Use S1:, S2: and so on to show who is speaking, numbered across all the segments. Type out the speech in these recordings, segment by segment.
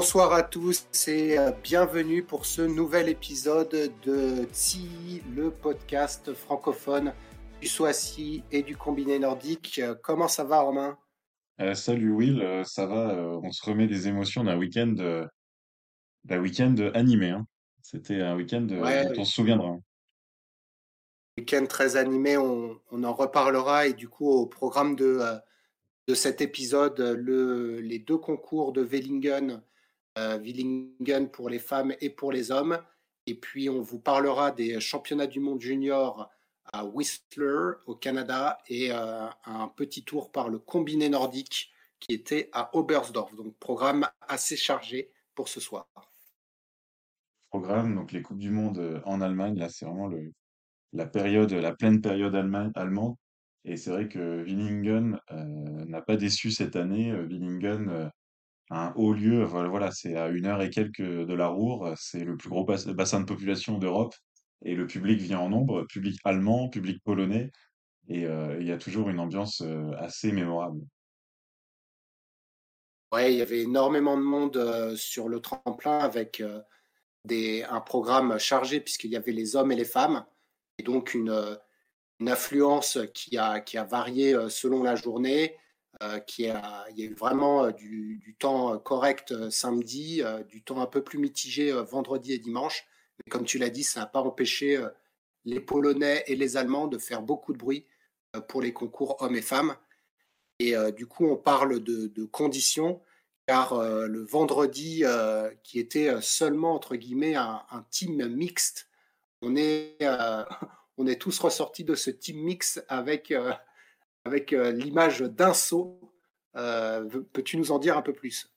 S1: Bonsoir à tous et euh, bienvenue pour ce nouvel épisode de TSI, le podcast francophone du Soissy et du combiné nordique. Euh, comment ça va Romain?
S2: Euh, salut Will, ça va, on se remet des émotions d'un week-end d'un week-end animé. hein. C'était un week-end
S1: Ouais,
S2: dont on se souviendra.
S1: week-end très animé, on, on en reparlera et du coup au programme de, de cet épisode, le, les deux concours de Vellingen, euh, Villingen pour les femmes et pour les hommes. Et puis on vous parlera des championnats du monde junior à Whistler au Canada et euh, un petit tour par le combiné nordique qui était à Oberstdorf. Donc programme assez chargé pour ce soir.
S2: Programme, donc les Coupes du Monde euh, en Allemagne, là c'est vraiment le, la période, la pleine période allema- allemande. Et c'est vrai que Villingen euh, n'a pas déçu cette année. Villingen, euh, un haut lieu, voilà, c'est à une heure et quelques de la Ruhr, c'est le plus gros bas- bassin de population d'Europe. Et le public vient en nombre, public allemand, public polonais. Et euh, il y a toujours une ambiance euh, assez mémorable.
S1: Ouais, il y avait énormément de monde euh, sur le tremplin avec des, un programme chargé puisqu'il y avait les hommes et les femmes et donc une, une affluence qui a, qui a varié selon la journée, euh, qui a, il y a eu vraiment euh, du, temps euh, correct samedi, du temps un peu plus mitigé vendredi et dimanche. Mais comme tu l'as dit, ça n'a pas empêché les Polonais et les Allemands de faire beaucoup de bruit pour les concours hommes et femmes. Et du coup, on parle de, conditions, car le vendredi, qui était seulement, entre guillemets, un, team mixte, on est, on est tous ressortis de ce team mix avec, avec euh, l'image d'un saut. Euh, Peux-tu nous en dire un peu plus?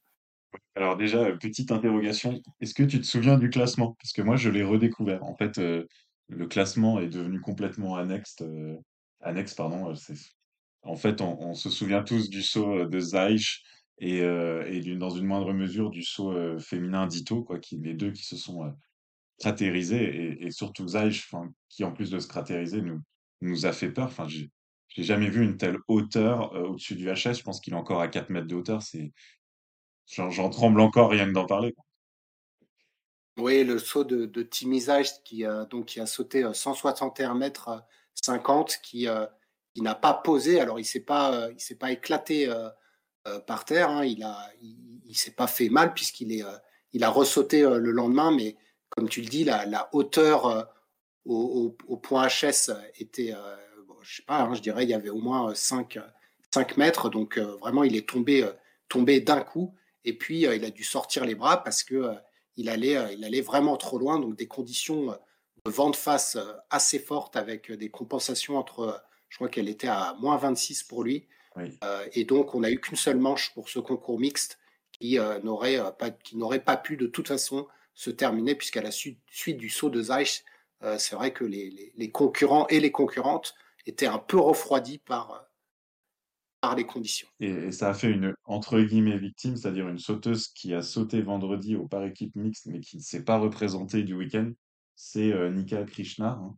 S2: Alors déjà, euh, petite interrogation, est-ce que tu te souviens du classement? Parce que moi, je l'ai redécouvert. En fait, le classement est devenu complètement annexe. annexe, pardon. en fait, on, se souvient tous du saut de Zaïch et, dans une moindre mesure du saut féminin d'Ito, quoi, les deux qui se sont cratérisés et, surtout enfin, qui en plus de se cratériser nous, a fait peur. J'ai jamais vu une telle hauteur euh, au-dessus du HS. Je pense qu'il est encore à 4 mètres de hauteur. C'est, j'en tremble encore rien que d'en parler.
S1: Oui, le saut de, de Tim Isaac qui, qui a sauté euh, 161 mètres euh, 50, qui, euh, qui n'a pas posé. Alors, il ne s'est pas, s'est pas éclaté par terre. hein. Il a, il, s'est pas fait mal puisqu'il est, il a ressauté le lendemain. Mais comme tu le dis, la, hauteur au, point HS était, je sais pas, hein, je dirais, il y avait au moins 5, 5 mètres. Donc, euh, vraiment, il est tombé, euh, tombé d'un coup. Et puis, euh, il a dû sortir les bras parce que euh, il allait, euh, il allait vraiment trop loin. Donc, des conditions euh, de vent de face euh, assez fortes avec euh, des compensations entre, euh, je crois qu'elle était à moins 26 pour lui.
S2: Oui.
S1: Euh, et donc, on n'a eu qu'une seule manche pour ce concours mixte qui euh, n'aurait euh, pas, qui n'aurait pas pu de toute façon se terminer, puisqu'à la suite, suite du saut de Zeich, euh, c'est vrai que les, les- les concurrents et les concurrentes étaient un peu refroidis par, euh, par les conditions.
S2: Et, ça a fait une, entre guillemets, victime, c'est-à-dire une sauteuse qui a sauté vendredi au par équipe mixte, mais qui ne s'est pas représentée du week-end. C'est euh, Nika Krishna. hein.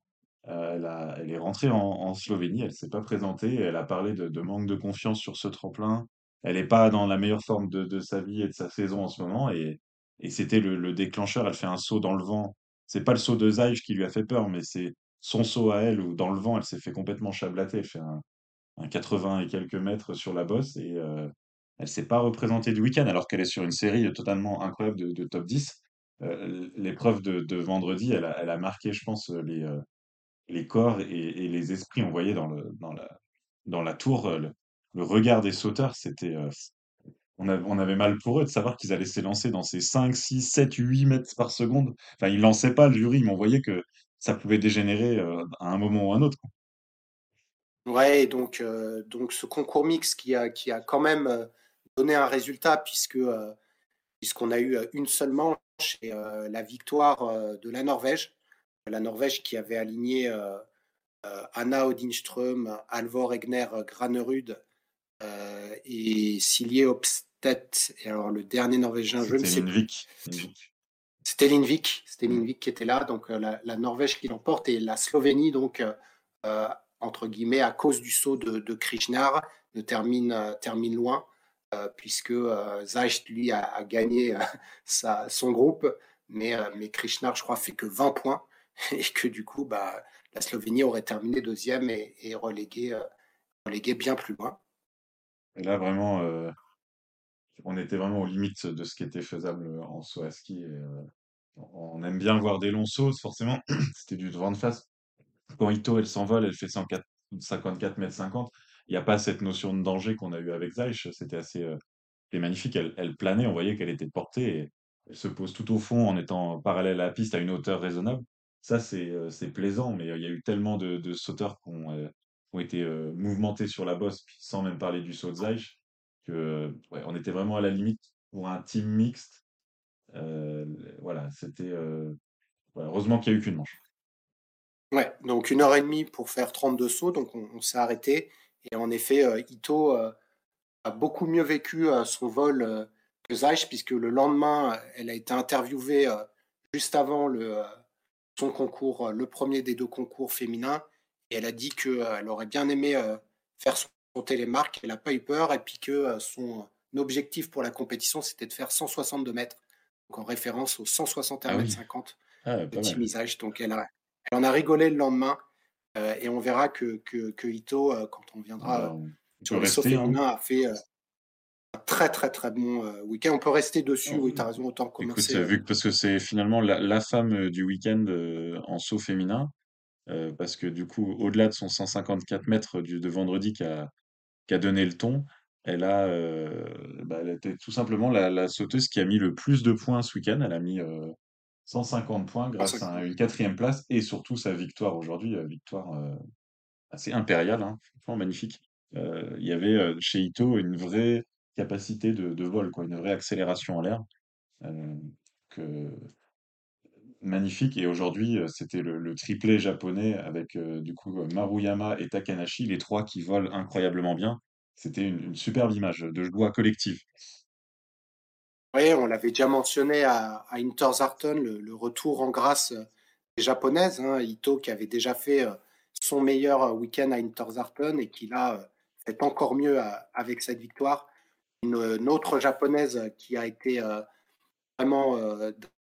S2: Euh, elle a, elle est rentrée en, Slovénie, elle s'est pas présentée, elle a parlé de, manque de confiance sur ce tremplin. Elle n'est pas dans la meilleure forme de, sa vie et de sa saison en ce moment, et, et c'était le, le déclencheur. Elle fait un saut dans le vent. C'est pas le saut de Zaïch qui lui a fait peur, mais c'est son saut à elle où dans le vent, elle s'est fait complètement chablater. Elle fait un, un 80 et quelques mètres sur la bosse et euh, elle s'est pas représentée du week-end alors qu'elle est sur une série totalement incroyable de, top 10. Euh, l'épreuve de, vendredi, elle a, marqué, je pense, les, euh, les corps et, les esprits. On voyait dans, la, tour euh, le, regard des sauteurs, c'était, euh, on, avait, on avait mal pour eux de savoir qu'ils allaient s'élancer dans ces 5, 6, 7, 8 mètres par seconde. Enfin, ils lançaient pas le jury, mais on voyait que ça pouvait dégénérer euh, à un moment ou à un autre.
S1: Ouais, et donc, euh, donc ce concours mix qui a, qui a quand même euh, donné un résultat puisque puisqu'on a eu une seule manche et la victoire de la Norvège. La Norvège qui avait aligné Anna Odinström, Alvor Egner Granerud et Silje Opstedt. Et alors le dernier Norvégien, je ne sais
S2: Lindvik.
S1: C'était Lindvik, c'était Lindvik qui était là, donc la, Norvège qui l'emporte et la Slovénie donc entre guillemets à cause du saut de, de Krishnar ne termine termine loin. Euh, puisque euh, lui, a, gagné euh, son groupe, mais, mais Krishnar, je crois, fait que 20 points, et que du coup, bah, la Slovénie aurait terminé deuxième et, relégué, relégué bien plus loin.
S2: Et là, vraiment, on était vraiment aux limites de ce qui était faisable en saut à ski. on aime bien voir des longs sauts, forcément. C'était du devant de face. Quand Ito, elle s'envole, elle fait 154 mètres 50 il n'y a pas cette notion de danger qu'on a eu avec Zeich. C'était assez euh, magnifique. Elle, elle, planait, on voyait qu'elle était portée elle se pose tout au fond en étant parallèle à la piste à une hauteur raisonnable. Ça, c'est euh, plaisant, mais il y a eu tellement de, sauteurs qui ont, euh, ont été euh, mouvementés sur la bosse, sans même parler du saut de Zeich, on était vraiment à la limite pour un team mixte. voilà, c'était. heureusement qu'il n'y a eu qu'une manche.
S1: Ouais, donc une heure et demie pour faire 32 sauts, donc on s'est arrêté. Et en effet, euh, Ito euh, a beaucoup mieux vécu euh, son vol que Zeich, puisque le lendemain, elle a été interviewée juste avant son concours, le premier des deux concours féminins, et elle a dit qu'elle aurait bien aimé faire son télémarque, elle n'a pas eu peur, et puis que son objectif pour la compétition, c'était de faire 162 mètres, donc en référence aux 161 ah mètres 50 ah, Tim Donc elle, elle en a rigolé le lendemain, euh, et on verra que, que, Ito, euh, quand on viendra euh, sur le saut hein. a fait un très très très bon week-end. On peut rester dessus, oui, tu as raison, autant commencer.
S2: Écoute, vu parce que c'est finalement la, femme du week-end en saut féminin, parce que du coup, au-delà de son 154 mètres du, de vendredi qui a, qui a donné le ton, elle a, bah, elle était tout simplement la, la, sauteuse qui a mis le plus de points ce week-end. Elle a mis 150 points grâce à une quatrième place et surtout sa victoire aujourd'hui, euh, victoire euh, assez impériale, hein, franchement magnifique. Euh, il y avait chez Ito une vraie capacité de, vol, quoi, une vraie accélération en l'air. que... Magnifique. Et aujourd'hui, c'était le, triplé japonais avec du coup Maruyama et Takanashi, les trois qui volent incroyablement bien. C'était une, une superbe image de joie collective.
S1: Oui, on l'avait déjà mentionné à, à Interzarten, le, retour en grâce euh, des japonaises. Hein, Ito qui avait déjà fait euh, son meilleur euh, week-end à Interzarten et qui là fait encore mieux avec cette victoire. Une, autre japonaise qui a été vraiment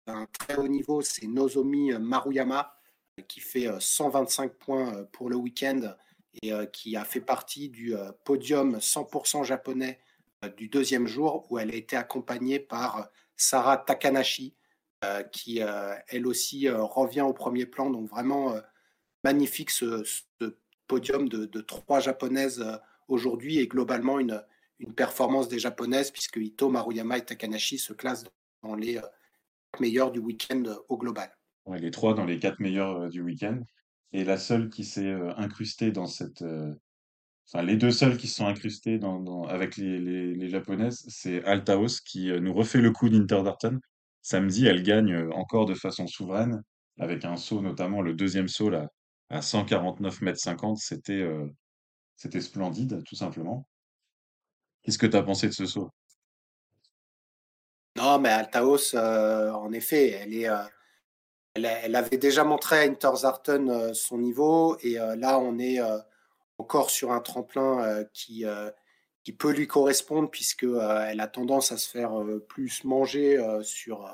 S1: d'un très haut niveau, c'est Nozomi Maruyama qui fait 125 points pour le week-end et qui a fait partie du podium 100% japonais euh, du deuxième jour où elle a été accompagnée par euh, Sarah Takanashi, euh, qui elle aussi revient au premier plan. Donc vraiment magnifique ce, podium de, trois japonaises aujourd'hui et globalement une, une performance des japonaises puisque Ito, Maruyama et Takanashi se classent dans les meilleurs du week-end au global.
S2: les trois dans les quatre meilleurs du week-end. Et la seule qui s'est incrustée dans cette, les deux seuls qui se sont incrustés dans, avec les, japonaises, c'est Altaos qui euh, nous refait le coup d'Interdarten. Samedi, elle gagne euh, encore de façon souveraine, avec un saut, notamment le deuxième saut là, à 149 mètres 50. C'était euh, c'était splendide, tout simplement. Qu'est-ce que tu as pensé de ce saut?
S1: Non, mais Altaos, en effet, elle est. elle, avait déjà montré à Interzarten son niveau et là on est encore sur un tremplin euh, qui, euh, qui peut lui correspondre puisque euh, elle a tendance à se faire plus manger sur,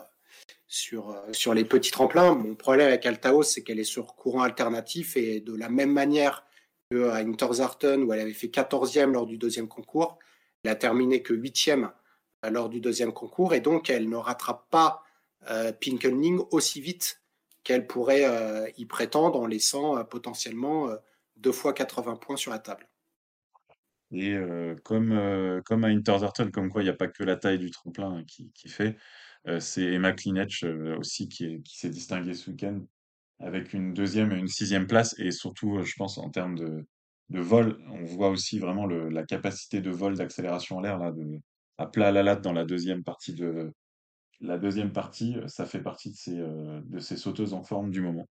S1: sur, sur les petits tremplins. Mon problème avec Altaos, c'est qu'elle est sur courant alternatif et de la même manière qu'à Interzarten où elle avait fait 14e lors du deuxième concours, elle a terminé que 8e lors du deuxième concours et donc elle ne rattrape pas euh, aussi vite qu'elle pourrait y prétendre en laissant potentiellement deux fois 80 points sur la table.
S2: Et euh, comme, euh, comme à Interzarten, comme quoi il n'y a pas que la taille du tremplin qui, fait, euh, c'est Emma Klinech aussi qui, s'est distinguée ce week-end avec une deuxième et une sixième place. Et surtout, je pense, en termes de, vol, on voit aussi vraiment la capacité de vol, d'accélération en l'air là, à plat à la latte dans la deuxième partie de la deuxième partie, ça fait partie de ces, de ces sauteuses en forme du moment.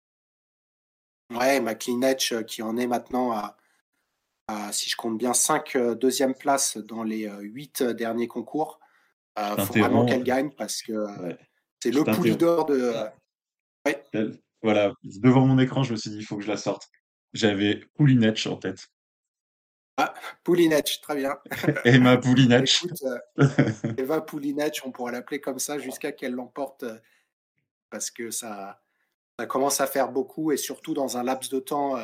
S1: Ouais, McLeanech qui en est maintenant à, si je compte bien, 5 deuxième places dans les 8 derniers concours. Il faut vraiment qu'elle gagne parce que c'est le pool leader de.
S2: Voilà, devant mon écran, je me suis dit, il faut que je la sorte. J'avais Poulinetch en tête.
S1: Ah, Poulinetch, très bien.
S2: Emma Poulinetch.
S1: Euh, Eva Poulinetch, on pourra l'appeler comme ça jusqu'à qu'elle l'emporte euh, parce que ça, ça commence à faire beaucoup et surtout dans un laps de temps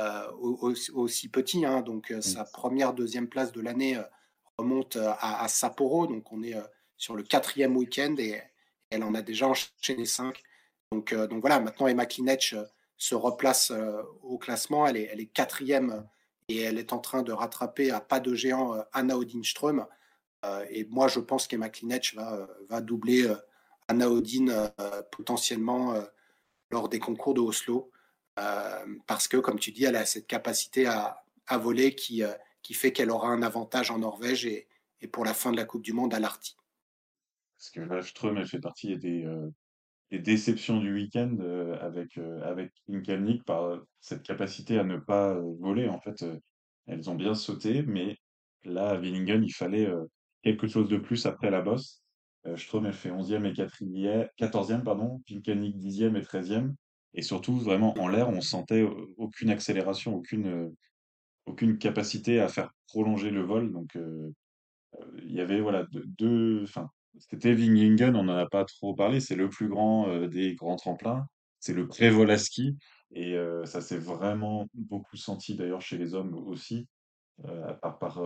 S1: euh, aussi, petit. Hein. donc sa première, deuxième place de l'année remonte à, Sapporo. Donc on est sur le quatrième week-end et elle en a déjà enchaîné cinq. Donc, donc voilà, maintenant Emma Klinetch se replace au classement. Elle est, elle est quatrième et elle est en train de rattraper à pas de géant euh, Anna Odinström. Euh, et moi, je pense qu'Emma Klinech va, euh, doubler Anna Odin potentiellement lors des concours de Oslo. parce que, comme tu dis, elle a cette capacité à, voler qui, fait qu'elle aura un avantage en Norvège et, pour la fin de la Coupe du Monde à l'Arty.
S2: Parce que Ström, elle fait partie des, des déceptions du week-end euh, avec, euh, avec Inkalnik par euh, cette capacité à ne pas voler. En fait, elles ont bien sauté, mais là, à Willingen, il fallait quelque chose de plus après la bosse. Euh, Strom, elle fait 11e et 4e, 14e, pardon, Pinkanik 10e et 13e. Et surtout, vraiment, en l'air, on sentait aucune accélération, aucune, aucune capacité à faire prolonger le vol. Donc, il y avait voilà, deux, enfin, c'était Vingingen, on n'en a pas trop parlé, c'est le plus grand euh, des grands tremplins. C'est le pré-vol-à-ski et euh, ça s'est vraiment beaucoup senti d'ailleurs chez les hommes aussi, euh, par, par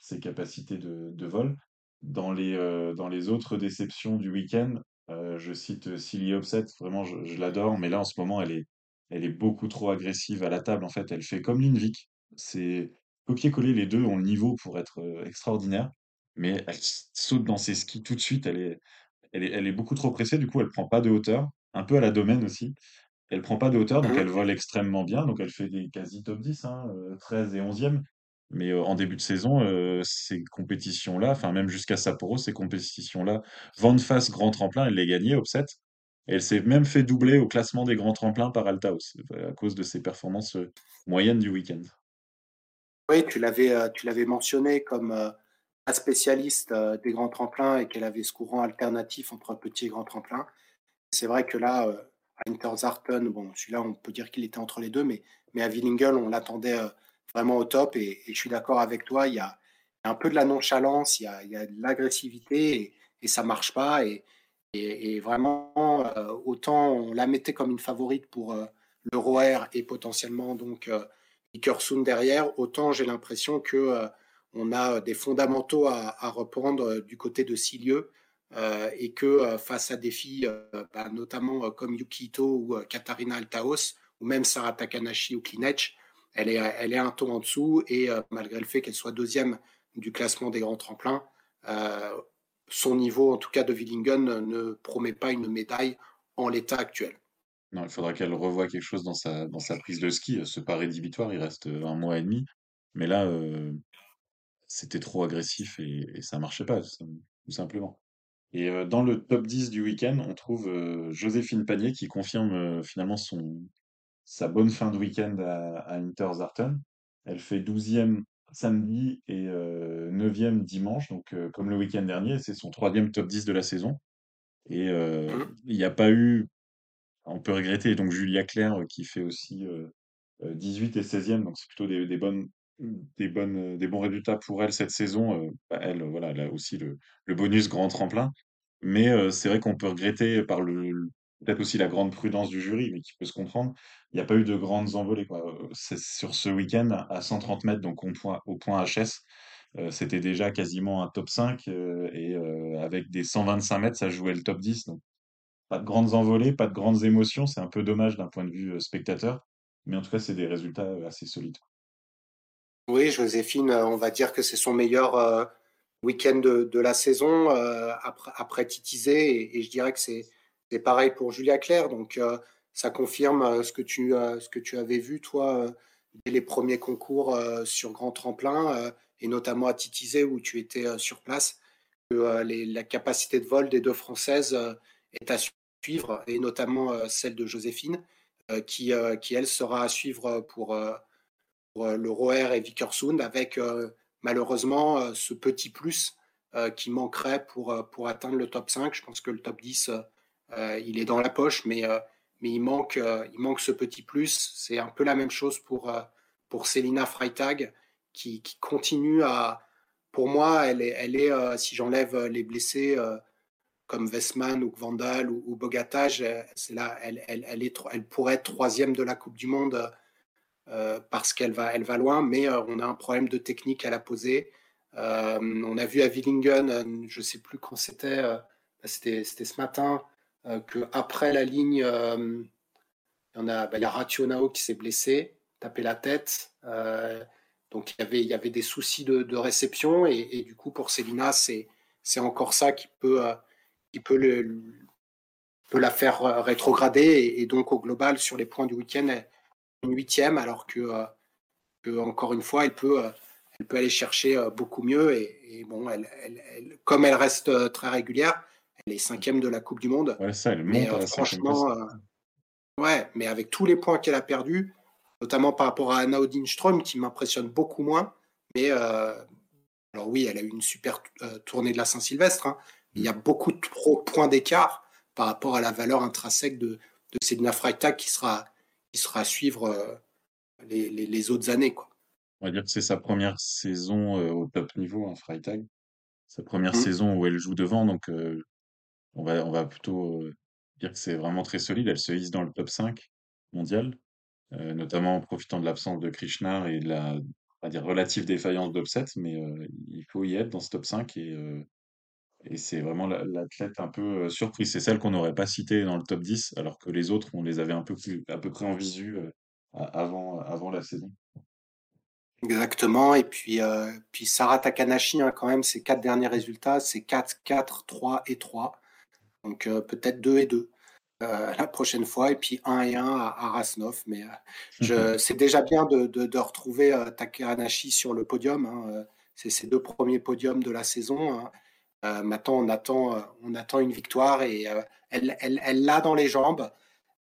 S2: ses capacités de, de, vol. Dans les, dans les autres déceptions du week-end, je cite Silly Upset, vraiment je, l'adore, mais là en ce moment elle est, elle est beaucoup trop agressive à la table en fait. Elle fait comme Linvik, c'est copier-coller, les deux ont le niveau pour être extraordinaire mais elle saute dans ses skis tout de suite. Elle est, elle est, elle est beaucoup trop pressée, du coup, elle prend pas de hauteur. Un peu à la domaine aussi. Elle prend pas de hauteur, donc mmh elle vole extrêmement bien. Donc elle fait des quasi top 10, hein, 13 et 11e. Mais en début de saison, ces compétitions-là, enfin même jusqu'à Sapporo, ces compétitions-là, vent de face grand tremplin, elle les gagnait, Upset. Et elle s'est même fait doubler au classement des grands tremplins par Altaos, à cause de ses performances moyennes du week-end.
S1: Oui, tu l'avais, tu l'avais mentionné comme spécialiste euh, des grands tremplins et qu'elle avait ce courant alternatif entre petit et grand tremplin. C'est vrai que là, euh, à Interzarten, bon, celui-là, on peut dire qu'il était entre les deux, mais, mais à Willingel, on l'attendait euh, vraiment au top. Et, je suis d'accord avec toi, il y, a, un peu de la nonchalance, il y a, de l'agressivité et, et, ça marche pas. Et, vraiment, autant on la mettait comme une favorite pour le ROR et potentiellement donc Ikersund derrière, autant j'ai l'impression que on a des fondamentaux à, reprendre euh, du côté de Silieu euh, et que euh, face à des filles, bah, notamment comme Yukito ou Katarina Altaos, ou même Sarah Takanashi ou Klinech, elle est, elle est un ton en dessous et malgré le fait qu'elle soit deuxième du classement des grands tremplins, son niveau, en tout cas de Willingen, ne promet pas une médaille en l'état actuel.
S2: Non, il faudra qu'elle revoie quelque chose dans sa, dans sa prise de ski. Ce pas rédhibitoire, il reste un mois et demi. Mais là, c'était trop agressif et, et ça marchait pas, tout simplement. Et dans le top 10 du week-end, on trouve Joséphine Panier qui confirme finalement son, sa bonne fin de week-end à, à Interzarten. Elle fait 12e samedi et 9e dimanche, donc comme le week-end dernier, c'est son troisième top 10 de la saison. Et mmh. il n'y a pas eu, on peut regretter, donc Julia Claire qui fait aussi 18 et 16e, donc c'est plutôt des, des, bonnes des, bonnes, bons résultats pour elle cette saison. Bah, elle, voilà, elle a aussi le, bonus grand tremplin. Mais c'est vrai qu'on peut regretter par le, peut-être aussi la grande prudence du jury, mais qui peut se comprendre. Il n'y a pas eu de grandes envolées. Sur ce week-end, à 130 mètres, donc au point, au point HS, c'était déjà quasiment un top 5. et avec des 125 mètres, ça jouait le top 10. Donc pas de grandes envolées, pas de grandes émotions. C'est un peu dommage d'un point de vue spectateur. Mais en tout cas, c'est des résultats assez solides.
S1: Oui, Joséphine, euh, on va dire que c'est son meilleur euh, week-end de, la saison euh, après, Titizé. Et, je dirais que c'est pareil pour Julia Claire. Donc, ça confirme ce, que tu, ce que tu avais vu, toi, dès les premiers concours sur Grand Tremplin, et notamment à Titizé où tu étais sur place. que la capacité de vol des deux Françaises est à suivre, et notamment celle de Joséphine, qui, qui, elle, sera à suivre pour le Roer et Vickersund, avec malheureusement ce petit plus qui manquerait pour, pour atteindre le top 5. Je pense que le top 10, il est dans la poche, mais, mais il, manque, il manque ce petit plus. C'est un peu la même chose pour, pour Selina Freitag, qui, qui continue à, pour moi, elle est, elle est si j'enlève les blessés comme Westman ou Vandal ou, ou Bogatage, c'est là, elle, elle, elle, pourrait être troisième de la Coupe du Monde euh, parce qu'elle va, elle va loin, mais euh, on a un problème de technique à la poser. Euh, on a vu à Willingen, je ne sais plus quand c'était, bah, c'était, ce matin, que après la ligne, il y, en a, bah, Rationao qui s'est blessé, tapé la tête. donc il y, avait, y avait des soucis de, réception, et, du coup, pour Célina, c'est, encore ça qui peut, qui peut, le, peut la faire rétrograder, et, donc au global, sur les points du week-end, huitième, alors que, euh, que, encore une fois, elle peut, euh, elle peut aller chercher euh, beaucoup mieux. Et, bon, elle, elle, comme elle reste très régulière, elle est cinquième de la Coupe du Monde.
S2: Ouais, ça, elle
S1: mais, franchement, ouais, mais avec tous les points qu'elle a perdus, notamment par rapport à Anna Odinström, qui m'impressionne beaucoup moins. Mais alors oui, elle a eu une super tournée de la Saint-Sylvestre. Hein, il y a beaucoup de points d'écart par rapport à la valeur intrinsèque de, de Sedna Freitag qui sera, qui sera à suivre euh, les, les, autres années. Quoi.
S2: On va dire que c'est sa première saison euh, au top niveau, hein, Freitag. Sa première mmh. saison où elle joue devant, donc euh, on, va, on va plutôt dire que c'est vraiment très solide. Elle se hisse dans le top 5 mondial, notamment en profitant de l'absence de Krishna et de la on va dire, relative défaillance d'Obset, mais il faut y être dans ce top 5 et et c'est vraiment l'athlète un peu surprise. C'est celle qu'on n'aurait pas citée dans le top 10, alors que les autres, on les avait un peu plus, à peu près en visu avant, avant la saison.
S1: Exactement. Et puis, puis Sarah Takanashi, hein, quand même, ses quatre derniers résultats, c'est 4, 4, 3 et 3. Donc peut-être 2 et 2 la prochaine fois. Et puis 1 et 1 à, à Rasnov. Mais je, c'est déjà bien de, de, retrouver Takanashi sur le podium. Hein, c'est ses deux premiers podiums de la saison. Hein. Euh, maintenant, on attend, euh, on attend une victoire et euh, elle, l'a dans les jambes.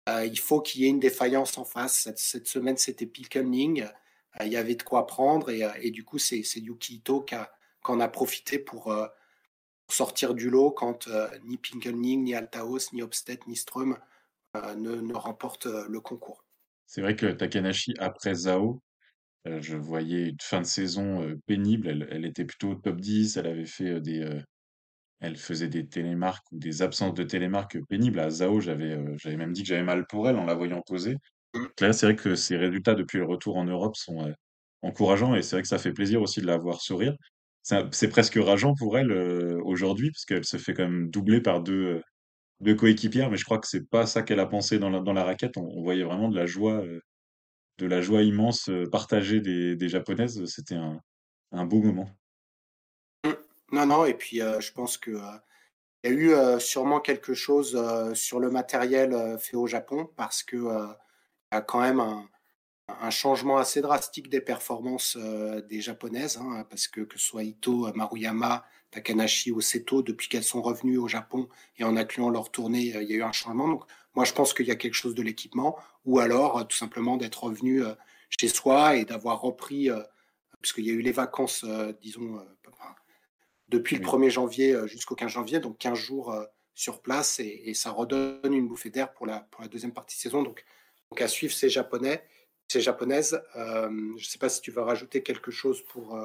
S1: il faut qu'il y ait une défaillance en face. Cette, semaine, c'était Pilkenling. il y avait de quoi prendre et, du coup, c'est Yuki Ito qui, en a profité pour, sortir du lot quand ni Pinkelning, ni Altaos, ni Obstedt, ni Strum ne, ne remportent le concours.
S2: C'est vrai que Takanashi, après Zao, je voyais une fin de saison pénible. Elle, elle, était plutôt top 10. Elle avait fait des, elle faisait des télémarques ou des absences de télémarques pénibles. À Zao, j'avais euh, j'avais même dit que j'avais mal pour elle en la voyant poser. Mmh. Là, c'est vrai que ses résultats depuis le retour en Europe sont euh, encourageants et c'est vrai que ça fait plaisir aussi de la voir sourire. C'est presque rageant pour elle euh, aujourd'hui parce qu'elle se fait quand même doubler par deux, deux coéquipières, mais je crois que c'est pas ça qu'elle a pensé dans la, dans la raquette. On, voyait vraiment de la joie, de la joie immense partagée des, des japonaises. C'était un, un beau moment.
S1: Non, non, et puis je pense qu'il y a eu sûrement quelque chose sur le matériel fait au Japon parce qu'il y a quand même un, changement assez drastique des performances des japonaises, hein, parce que que ce soit Ito, Maruyama, Takanashi ou Seto, depuis qu'elles sont revenues au Japon et en incluant leur tournée, il y a eu un changement. Donc moi je pense qu'il y a quelque chose de l'équipement, ou alors tout simplement d'être revenu chez soi et d'avoir repris, puisqu'il y a eu les vacances, disons, depuis le 1er janvier euh, jusqu'au 15 janvier, donc 15 jours euh, sur place, et, ça redonne une bouffée d'air pour la, pour la deuxième partie de saison. Donc, donc à suivre ces Japonais, ces Japonaises. Euh, je ne sais pas si tu veux rajouter quelque chose pour,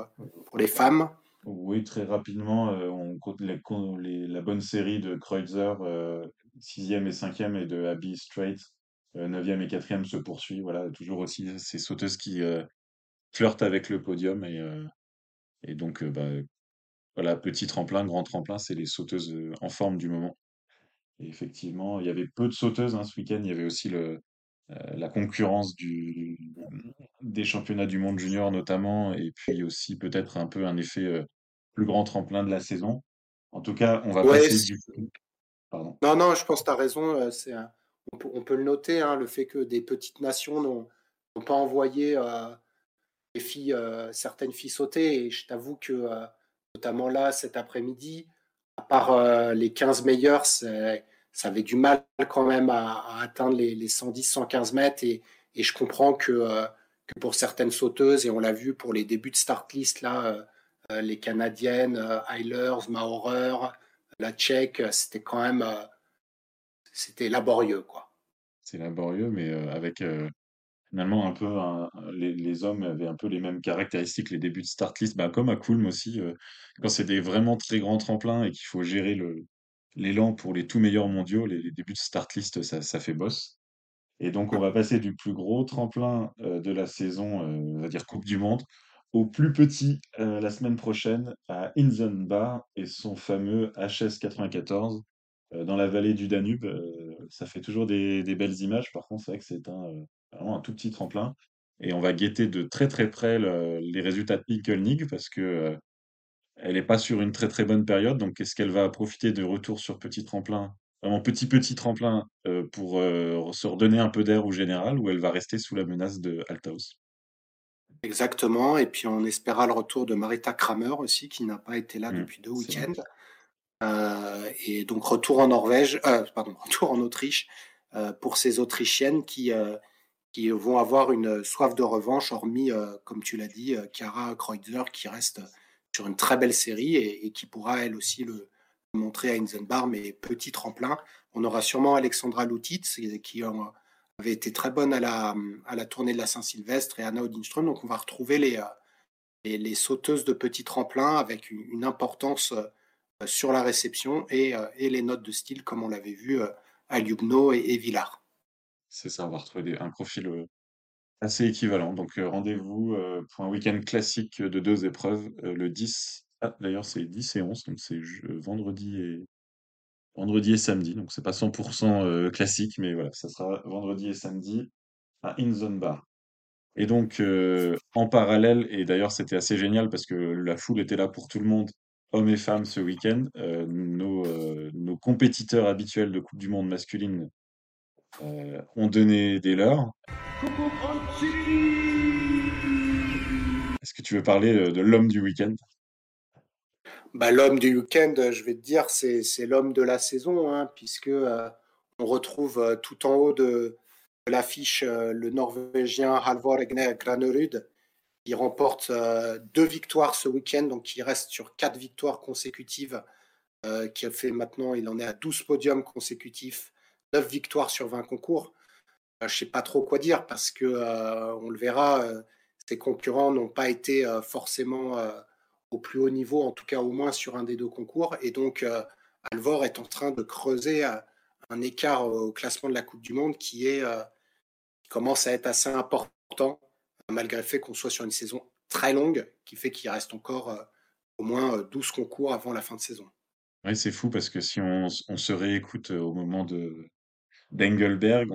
S1: pour les femmes.
S2: Oui, très rapidement, on compte les, la bonne série de Kreutzer, 6e et 5e, et de Abby Strait, 9e et 4e se poursuit. Voilà, toujours aussi ces sauteuses qui flirtent avec le podium. Et, et donc, bah, voilà, petit tremplin, grand tremplin, c'est les sauteuses euh, en forme du moment. Et effectivement, il y avait peu de sauteuses hein, ce week-end. Il y avait aussi le, euh, la concurrence du, des championnats du monde junior notamment, et puis aussi peut-être un peu un effet euh, plus grand tremplin de la saison. En tout cas, on va passer du...
S1: Pardon. Non, non, je pense que tu as raison. C'est on, peut, on, peut, le noter, hein, le fait que des petites nations n'ont pas envoyé filles, certaines filles sauter. Et je t'avoue que notamment là cet après-midi. à part les 15 meilleurs, ça avait du mal quand même à, atteindre les, 110-115 mètres. Et, je comprends que, que, pour certaines sauteuses, et on l'a vu pour les débuts de start list, là, les Canadiennes, Eilers, Maurer, la Tchèque, c'était quand même c'était laborieux. quoi.
S2: C'est laborieux, mais avec finalement un peu les, hommes avaient un peu les mêmes caractéristiques, les débuts de start list, bah, comme à Kulm aussi, quand c'est des vraiment très grands tremplins et qu'il faut gérer le, l'élan pour les tout meilleurs mondiaux, les, débuts de start list, ça, ça fait boss. Et donc, on va passer du plus gros tremplin de la saison, on va dire Coupe du Monde, au plus petit la semaine prochaine à Inzenbar et son fameux HS 94 dans la vallée du Danube. ça fait toujours des, belles images. Par contre, c'est vrai que c'est un, vraiment un tout petit tremplin. Et on va guetter de très très près les résultats de Pinkelnig parce que elle n'est pas sur une très très bonne période. Donc, est-ce qu'elle va profiter de retour sur petit tremplin, vraiment petit petit tremplin, pour se redonner un peu d'air au général, ou elle va rester sous la menace de Althaus?
S1: Exactement. Et puis, on espéra le retour de Marita Kramer aussi, qui n'a pas été là mmh, depuis deux week-ends. Euh, et donc, retour en Norvège, euh, pardon, retour en Autriche euh, pour ces Autrichiennes qui, qui vont avoir une soif de revanche, hormis, comme tu l'as dit, Chiara Kreutzer, qui reste sur une très belle série et, qui pourra elle aussi le montrer à Inzenbar, mais petit tremplin. On aura sûrement Alexandra Lutitz, qui avait été très bonne à la, à la tournée de la Saint-Sylvestre, et Anna Odinström. Donc, on va retrouver les, les, sauteuses de petit tremplin avec une, importance euh, sur la réception euh, et, les notes de style comme on l'avait vu euh, à Ljubno et, et.
S2: C'est ça, on va retrouver un profil assez équivalent. Donc rendez-vous pour un week-end classique de deux épreuves le 10. Ah, d'ailleurs, c'est 10 et 11, donc c'est vendredi et vendredi et samedi. Donc c'est pas 100% classique, mais voilà, ça sera vendredi et samedi à Inzone Bar. Et donc en parallèle, et d'ailleurs c'était assez génial parce que la foule était là pour tout le monde hommes et femmes ce week-end. Euh, euh, nos, compétiteurs habituels de Coupe du Monde masculine euh, ont donné des leurs. Est-ce que tu veux parler de l'homme du week-end?
S1: Bah, L'homme du week-end, je vais te dire, c'est, l'homme de la saison, hein, puisque on retrouve tout en haut de, l'affiche le Norvégien Halvor Egner Granerud, il remporte euh, deux victoires ce week-end, donc il reste sur quatre victoires consécutives. Euh, qui fait maintenant, il en est à 12 podiums consécutifs, 9 victoires sur 20 concours. Euh, je ne sais pas trop quoi dire parce que on le verra, ses concurrents n'ont pas été forcément au plus haut niveau, en tout cas au moins sur un des deux concours. Et donc Alvor est en train de creuser un écart au classement de la Coupe du Monde qui est commence à être assez important malgré le fait qu'on soit sur une saison très longue, qui fait qu'il reste encore euh, au moins 12 euh, concours avant la fin de saison.
S2: Oui, c'est fou parce que si on, se réécoute euh, au moment de d'Engelberg,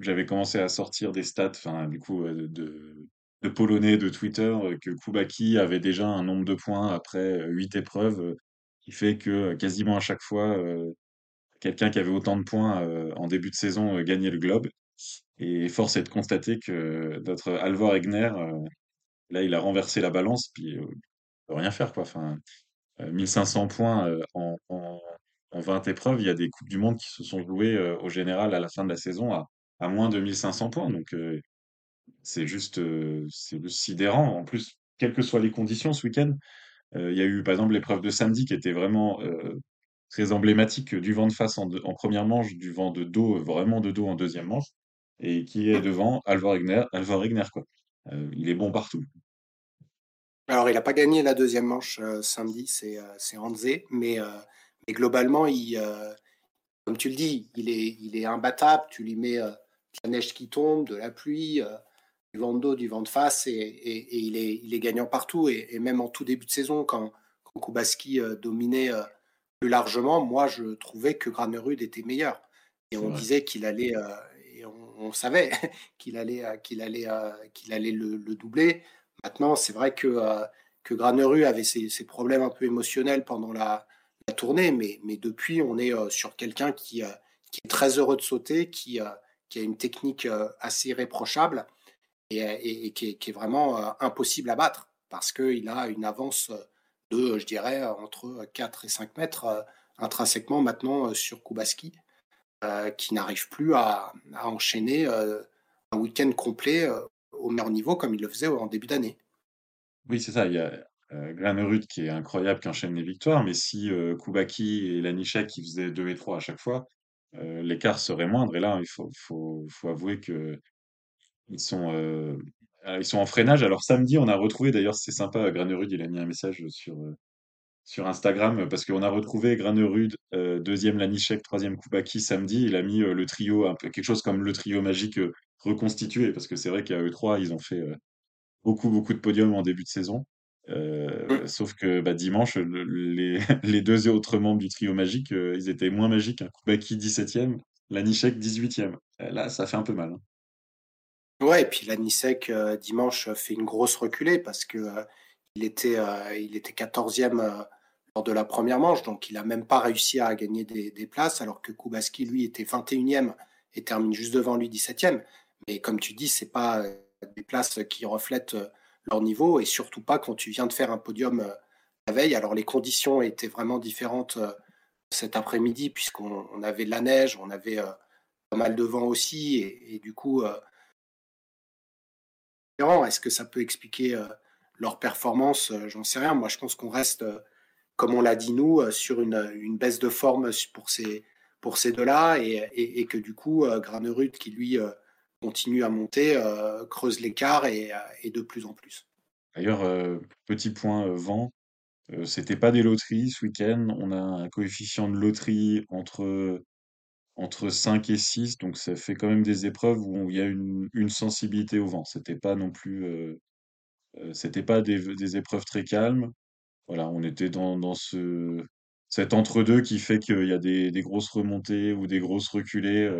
S2: j'avais commencé à sortir des stats, enfin du coup de, de, Polonais de Twitter, que Kubaki avait déjà un nombre de points après 8 épreuves, qui fait que quasiment à chaque fois, quelqu'un qui avait autant de points en début de saison gagnait le globe. Et force est de constater que notre Alvor Egner, euh, là, il a renversé la balance, puis euh, peut rien faire, quoi. Enfin, 1500 euh, points en, 20 épreuves, il y a des Coupes du Monde qui se sont jouées au général à la fin de la saison à, à moins de 1500 points. Donc, c'est juste, c'est juste sidérant. En plus, quelles que soient les conditions ce week-end, il y a eu par exemple l'épreuve de samedi qui était vraiment très emblématique du vent de face en, en, première manche, du vent de dos, vraiment de dos en deuxième manche et qui est devant Alvar Egner, Alvar Egner quoi. Euh, il est bon partout.
S1: Alors, il n'a pas gagné la deuxième manche euh, samedi, c'est euh, Hanze, mais, mais, globalement, il, comme tu le dis, il est, il est imbattable. Tu lui mets de la neige qui tombe, de la pluie, du vent de dos, du vent de face, et, et, il, est, il est gagnant partout. Et, même en tout début de saison, quand, quand Kubaski dominait plus largement, moi, je trouvais que Granerud était meilleur. Et on disait qu'il allait, on, savait qu'il allait, euh, qu'il allait, euh, qu'il allait le, doubler. Maintenant, c'est vrai que, euh, que Graneru avait ses, problèmes un peu émotionnels pendant la, tournée, mais, mais depuis, on est sur quelqu'un qui, qui est très heureux de sauter, qui, qui a une technique assez irréprochable et, qui, est, vraiment impossible à battre parce qu'il a une avance de, je dirais, entre 4 et 5 mètres intrinsèquement maintenant sur Kubaski, qui n'arrive plus à, enchaîner un week-end complet au meilleur niveau comme il le faisait en début d'année.
S2: Oui, c'est ça. Il y a Granerud qui est incroyable, qui enchaîne les victoires, mais si Kubaki et Lanichek qui faisaient 2 et 3 à chaque fois, l'écart serait moindre. Et là, il faut, avouer que euh, ils sont en freinage. Alors samedi, on a retrouvé, d'ailleurs, c'est sympa, Granerud, il a mis un message sur, euh, Instagram parce qu'on a retrouvé Granerud, euh, deuxième Lanichek, troisième Koubaki samedi. Il a mis euh, le trio, quelque chose comme le trio magique euh, reconstitué parce que c'est vrai qu'à eux trois, ils ont fait euh, beaucoup, beaucoup de podiums en début de saison. Euh, sauf que bah, dimanche, le- les, les deux autres membres du trio magique, euh, ils étaient moins magiques. Hein. Koubaki 17e, Lanichek 18e. Euh, Là, ça fait un peu mal. hein.
S1: Ouais, et puis l'Anisec euh, dimanche fait une grosse reculée parce que il était il était 14e euh, lors de la première manche, donc il a même pas réussi à gagner des, des places, alors que Kubaski lui était 21e et termine juste devant lui 17e. Mais comme tu dis, c'est pas des places qui reflètent leur niveau et surtout pas quand tu viens de faire un podium euh, la veille. Alors les conditions étaient vraiment différentes euh, cet après-midi puisqu'on on avait de la neige, on avait euh, pas mal de vent aussi et, du coup Est-ce que ça peut expliquer leur performance? J'en sais rien. Moi, je pense qu'on reste, comme on l'a dit nous, sur une, baisse de forme pour ces, pour ces deux-là et, et- et que du coup, Granerud, qui lui continue à monter, euh, creuse l'écart et, euh, et de plus en plus.
S2: D'ailleurs, euh, petit point vent, c'était pas des loteries ce week-end. On a un coefficient de loterie entre, entre 5 et 6, donc ça fait quand même des épreuves où il y a une, une sensibilité au vent. C'était pas non plus, c'était pas des, épreuves très calmes. Voilà, on était dans, dans ce, cet entre-deux qui fait qu'il y a des, des grosses remontées ou des grosses reculées.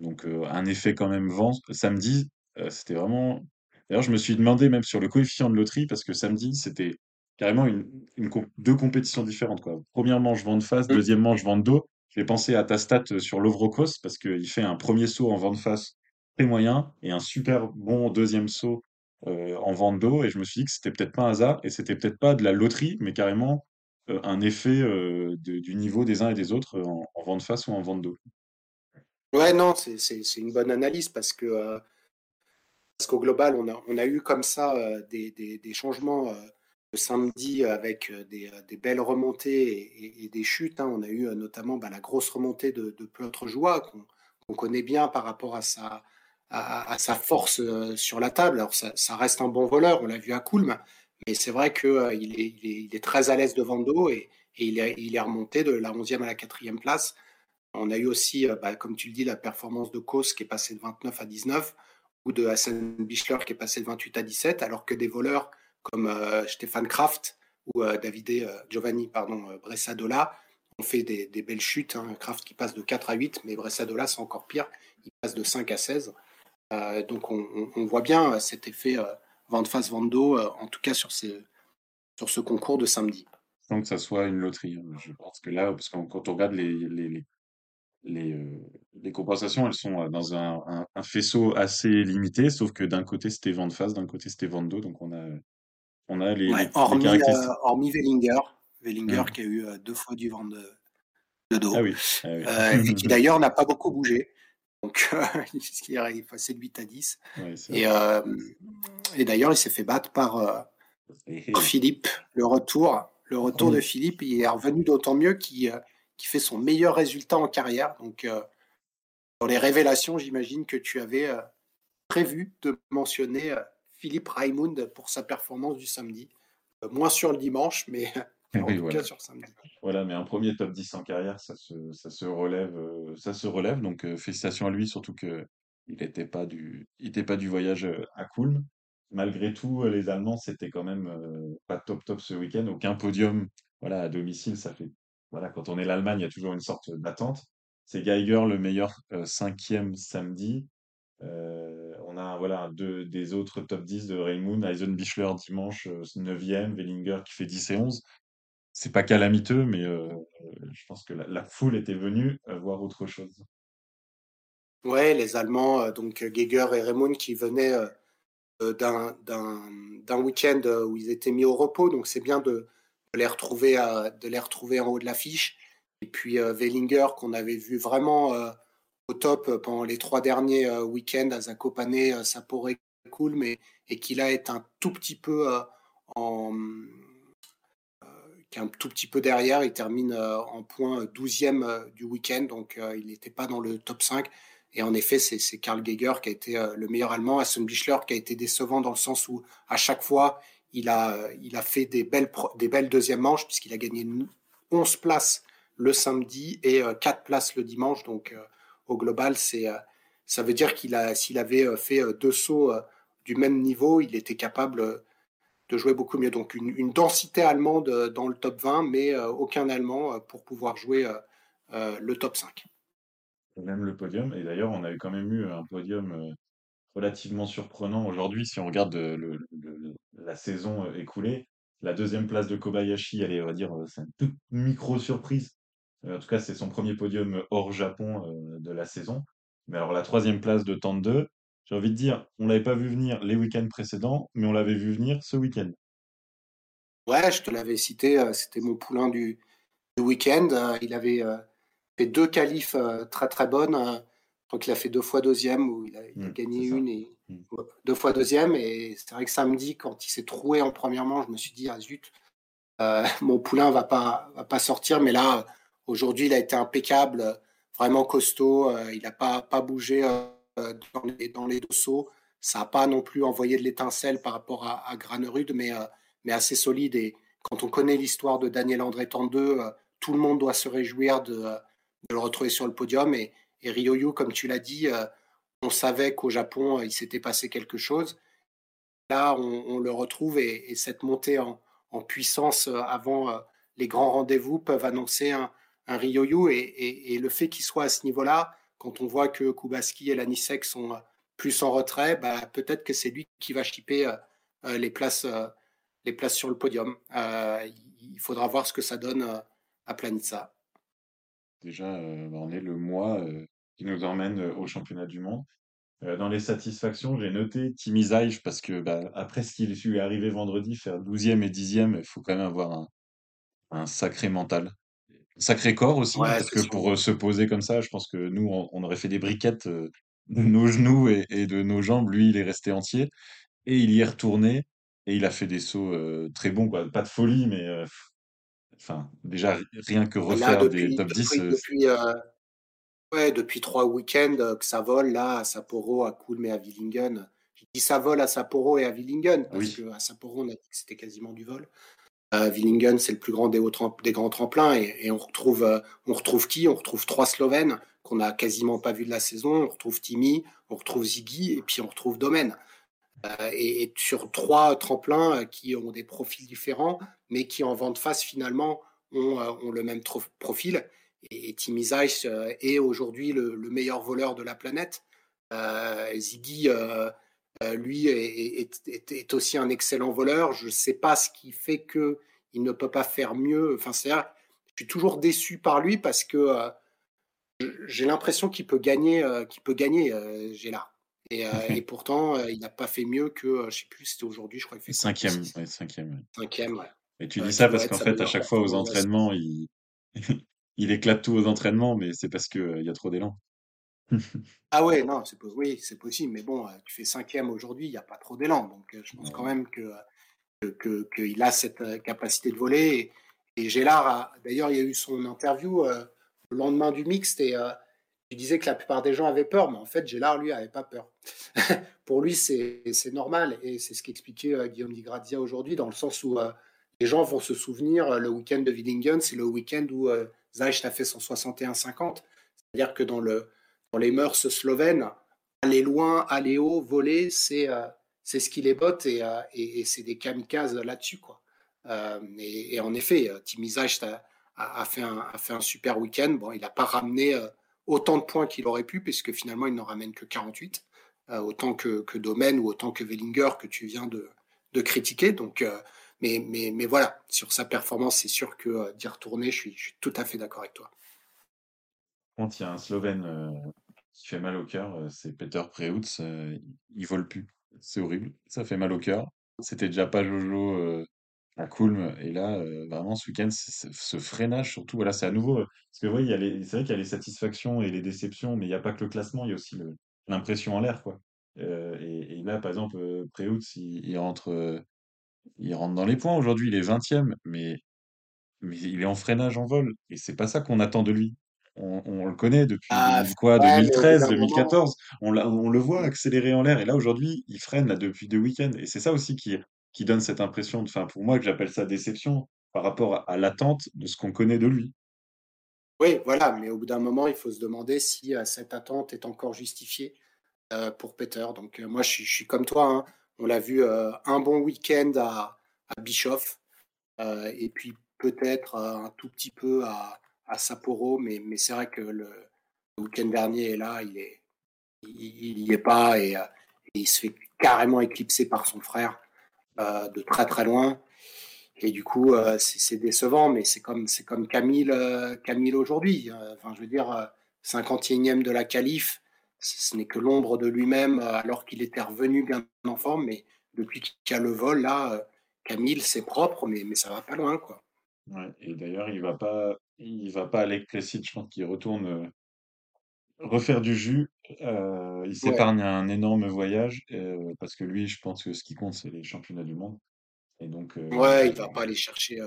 S2: Donc euh, un effet quand même vent. Samedi, euh, c'était vraiment. D'ailleurs, je me suis demandé même sur le coefficient de loterie parce que samedi, c'était carrément une, une com- deux compétitions différentes, quoi. Première manche vent de face,
S1: Mm.
S2: deuxième manche vent de dos. J'ai pensé à ta stat sur Lovrocross parce qu'il fait un premier saut en vent de face très moyen et un super bon deuxième saut euh, en vent de dos. Et je me suis dit que c'était peut-être pas un hasard et c'était peut-être pas de la loterie, mais carrément un effet de- du niveau des uns et des autres en, en vent de face ou en vent de dos.
S1: Ouais, non, c'est une bonne analyse parce que euh, parce qu'au global, on a, eu comme ça euh, des, changements euh, le samedi avec des, belles remontées et, des chutes. hein. On a eu notamment bah, la grosse remontée de, de Piotr Joie qu'on connaît bien par rapport à sa, force sur la table. Alors ça, reste un bon voleur, on l'a vu à Kulm, mais c'est vrai qu'il est, très à l'aise devant le dos et, et il, est, il est remonté de la 11e à la 4e place. On a eu aussi, euh, bah, comme tu le dis, la performance de Kos qui est passée de 29 à 19 ou de Hassan Bichler qui est passé de 28 à 17, alors que des voleurs comme euh, Stéphane Kraft ou euh, Davide Giovanni pardon, Bressadola ont fait des, belles chutes. Hein. Kraft qui passe de 4 à 8, mais Bressadola c'est encore pire, il passe de 5 à 16. Euh, donc on, voit bien cet effet vent de face, vent de dos, en tout cas sur, ce concours de samedi.
S2: sans que ça soit une loterie. hein. Je pense que là, parce que quand on regarde les, les, euh, les compensations, elles sont euh, dans un, un, un faisceau assez limité, sauf que d'un côté c'était vent de face, d'un côté c'était vent de dos, donc on a, on a les,
S1: Ouais,
S2: les, les
S1: hormis, euh,
S2: caractéristiques.
S1: hormis Wellinger, Wellinger
S2: Hmm.
S1: qui a eu euh, deux fois du vent de, de dos.
S2: Ah oui, ah oui.
S1: euh, et qui d'ailleurs n'a pas beaucoup bougé. Donc, euh, il est passé de 8 à 10.
S2: Ouais, c'est
S1: Et, euh, d'ailleurs, il s'est fait battre par, euh, Philippe. Le retour, le retour de Philippe, il est revenu d'autant mieux qu'il qu'il fait son meilleur résultat en carrière. Donc, euh, dans les révélations, j'imagine que tu avais euh, prévu de mentionner euh, Philippe Raimund pour sa performance du samedi. Euh, moins sur le dimanche, mais en
S2: Oui,
S1: tout
S2: voilà.
S1: cas sur samedi.
S2: Voilà, mais un premier top 10 en carrière, ça se, ça se relève, euh, ça se relève. Donc euh, félicitations à lui, surtout que il n'était pas du, il était pas du voyage à Kulm. Malgré tout, les Allemands, c'était quand même euh, pas top top ce week-end. Aucun podium, voilà, à domicile, ça fait, voilà, quand on est l'Allemagne, il y a toujours une sorte d'attente. C'est Geiger le meilleur euh, cinquième samedi. Euh, on a voilà deux des autres top 10 de Raimund, Eisenbichler dimanche euh, 9e, Wellinger qui fait 10 et 11 c'est pas calamiteux, mais euh, je pense que la, foule était venue euh, voir autre chose.
S1: Ouais, les Allemands, euh, donc euh, Geiger et Raimund qui venaient euh, euh, d'un week-end euh, où ils étaient mis au repos, donc c'est bien de, de les retrouver à- de les retrouver en haut de l'affiche. Et puis Wellinger, qu'on avait vu vraiment au top pendant les trois derniers week-ends à Zakopane, Sapporo et cool, mais et qui là est un tout petit peu un tout petit peu derrière. Il termine en point 12e du week-end, donc il n'était pas dans le top 5. Et en effet, c'est Karl Geiger qui a été le meilleur allemand. Aston Bichler qui a été décevant dans le sens où à chaque fois, il a, il a fait des belles, des belles deuxièmes manches puisqu'il a gagné 11 places le samedi et 4 places le dimanche. Donc au global, c'est ça veut dire qu'il a, s'il avait fait deux sauts du même niveau, il était capable de jouer beaucoup mieux. Donc une, densité allemande euh, dans le top 20, mais euh, aucun Allemand euh, pour pouvoir jouer le top 5.
S2: Même le podium. Et d'ailleurs, on a quand même eu un podium relativement surprenant aujourd'hui si on regarde la saison écoulée. La deuxième place de Kobayashi, elle est, on va dire, c'est une toute micro surprise. En tout cas, c'est son premier podium hors Japon de la saison. Mais alors, la troisième place de Tande, j'ai envie de dire, on l'avait pas vu venir les week-ends précédents, mais on l'avait vu venir ce week-end.
S1: Ouais, je te l'avais cité, c'était mon poulain du, week-end. Euh, il avait fait deux qualifs très très bonnes. Crois qu'il a fait deux fois deuxième, ou il a, mmh, gagné une et mmh. deux fois deuxième. Et c'est vrai que samedi, quand il s'est troué en première manche, je me suis dit, ah zut, mon poulain va pas, va pas sortir. Mais là, aujourd'hui, il a été impeccable, vraiment costaud. il n'a pas, pas bougé euh, dans les, dans les deux sauts. Ça n'a pas non plus envoyé de l'étincelle par rapport à, à Granerud, mais, euh, mais assez solide. Et quand on connaît l'histoire de Daniel André Tandeux, euh, tout le monde doit se réjouir de, de, le retrouver sur le podium. Et, et Ryoyu, comme tu l'as dit, on savait qu'au Japon, il s'était passé quelque chose. Là, on, le retrouve et, cette montée en, puissance avant les grands rendez-vous peuvent annoncer un, un. Et, le fait qu'il soit à ce niveau-là, quand on voit que Kubaski et Lanisek sont euh, plus en retrait, bah, peut-être que c'est lui qui va chipper euh, euh, les, places, sur le podium. il faudra voir ce que ça donne à Planitza.
S2: Déjà, on est le mois qui nous emmène au championnat du monde. dans les satisfactions, j'ai noté Timmy parce que bah, après ce qui lui est arrivé vendredi, faire 12e et 10e, il faut quand même avoir un, un sacré mental. Sacré corps aussi, parce que pour se poser comme ça, je pense que nous, on, aurait fait des briquettes de nos genoux et, de nos jambes. Lui, il est resté entier. Et il y est retourné. Et il a fait des sauts très bons, quoi. Pas de folie, mais enfin, déjà, rien que refaire des top 10.
S1: Depuis, ouais, depuis trois week-ends que ça vole, là, à Sapporo, à Kulm et à Willingen. Je dis ça vole à Sapporo et à Willingen, parce qu'à Sapporo, on a dit que c'était quasiment du vol. Willingen, c'est le plus grand des, des grands tremplins et, on retrouve euh, on retrouve qui? On retrouve trois Slovènes qu'on a quasiment pas vu de la saison. On retrouve Timi, on retrouve Ziggy et puis on retrouve Domen. Euh, et, sur trois tremplins euh, qui ont des profils différents, mais qui en vente face finalement ont, ont le même profil. Et, Timi Zeiss est aujourd'hui le, meilleur voleur de la planète. Ziggy euh, lui est, aussi un excellent voleur. Je ne sais pas ce qui fait que il ne peut pas faire mieux. Enfin, c'est je suis toujours déçu par lui parce que euh, j'ai l'impression qu'il peut gagner, euh, qu'il peut gagner, Gélard. Et, et, pourtant, il n'a pas fait mieux que, je sais plus, c'était aujourd'hui, je crois qu'il fait
S2: cinquième. cinquième.
S1: Cinquième, ouais.
S2: Et tu dis ça parce qu'en fait, à chaque fois aux entraînements, il... il éclate tout aux entraînements, mais c'est parce qu'il y a trop d'élan.
S1: Ah ouais, non, c'est oui, c'est possible, mais bon, euh, tu fais cinquième aujourd'hui, il n'y a pas trop d'élan, donc euh, je pense quand même que qu'il a cette euh, capacité de voler. Et, Gélard, d'ailleurs, il y a eu son interview le lendemain du mixte et il disait que la plupart des gens avaient peur, mais en fait, Gélard, lui, avait pas peur. Pour lui, c'est normal et c'est ce qu'expliquait Guillaume Di Grazia aujourd'hui, dans le sens où les gens vont se souvenir, le week-end de Willingen, c'est le week-end où Zeich a fait son 61-50. C'est-à-dire que dans le, dans les mœurs slovènes, aller loin, aller haut, voler, c'est euh, ce qui les botte et, euh, c'est des kamikazes là-dessus. Euh, et, en effet, Timizaj a, a, fait un, super week-end. Bon, il n'a pas ramené autant de points qu'il aurait pu, puisque finalement, il n'en ramène que 48, autant que, que Domen ou autant que Wellinger que tu viens de, de critiquer. Donc, mais, mais, mais voilà, sur sa performance, c'est sûr que d'y retourner, je suis, tout à fait d'accord avec toi.
S2: Quand il y a un Slovène qui fait mal au cœur, euh, c'est Peter Preutz. Euh, il vole plus. C'est horrible. Ça fait mal au cœur. C'était déjà pas Jojo euh, à Kulm. Et là, euh, vraiment, ce week-end, ce freinage, surtout, voilà, c'est à nouveau. euh, Parce que, oui, c'est vrai qu'il y a les satisfactions et les déceptions, mais il n'y a pas que le classement, il y a aussi l'impression en l'air. Euh, et, là, par exemple, euh, Préhout, il, il rentre, euh, il rentre dans les points aujourd'hui, il est 20e, mais mais il est en freinage en vol et c'est pas ça qu'on attend de lui. On, on le connaît depuis
S1: Ah,
S2: 2000 quoi,
S1: ouais, mais au bout
S2: 2013,
S1: d'un moment,
S2: 2014. On, on le voit accélérer en l'air et là aujourd'hui il freine là depuis deux week-ends et c'est ça aussi qui, qui donne cette impression, de, enfin pour moi que j'appelle ça déception par rapport à, à l'attente de ce qu'on connaît de lui.
S1: oui, voilà, mais au bout d'un moment, il faut se demander si euh, cette attente est encore justifiée euh, pour Peter. Donc, euh, moi, je suis, je suis comme toi. hein. On l'a vu euh, un bon week-end à, Bischoff euh, et puis peut-être euh, un tout petit peu à, Sapporo, mais, c'est vrai que le, week-end dernier là, il est, il, il y est pas et, il se fait carrément éclipser par son frère de très très loin. Et du coup, c'est décevant, mais c'est comme, comme Camille, Camille aujourd'hui. Enfin, je veux dire, euh, 51e de la qualif, ce n'est que l'ombre de lui-même, euh, alors qu'il était revenu bien en forme. Mais depuis qu'il y a le vol, là, euh, Camille, c'est propre, mais, mais ça va pas loin, quoi.
S2: Ouais, et d'ailleurs il va pas, il va pas aller Plessis, je pense qu'il retourne euh, refaire du jus. Euh, il
S1: Ouais,
S2: s'épargne un énorme voyage euh, parce que lui, je pense que ce qui compte c'est les championnats du monde. Et donc,
S1: ouais, il va pas aller chercher,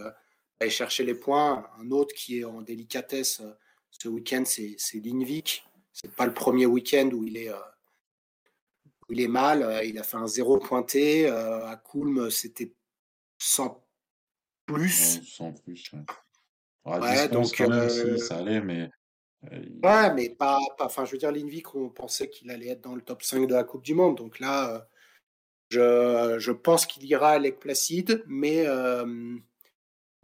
S1: aller chercher les points. Un autre qui est en délicatesse ce week-end, c'est c'est Linvik. C'est pas le premier week-end où il est, euh, où il est mal. Euh, Il a fait un zéro pointé. Euh, à Kulm, c'était sans
S2: Ouais,
S1: plus.
S2: sans plus. ouais. Alors, à
S1: Ouais, donc,
S2: quand même, si, ça allait, mais
S1: ouais, mais pas, pas- enfin, je veux dire, Linvik, on pensait qu'il allait être dans le top 5 de la Coupe du Monde. Donc là, je, je pense qu'il ira avec Placide, mais euh,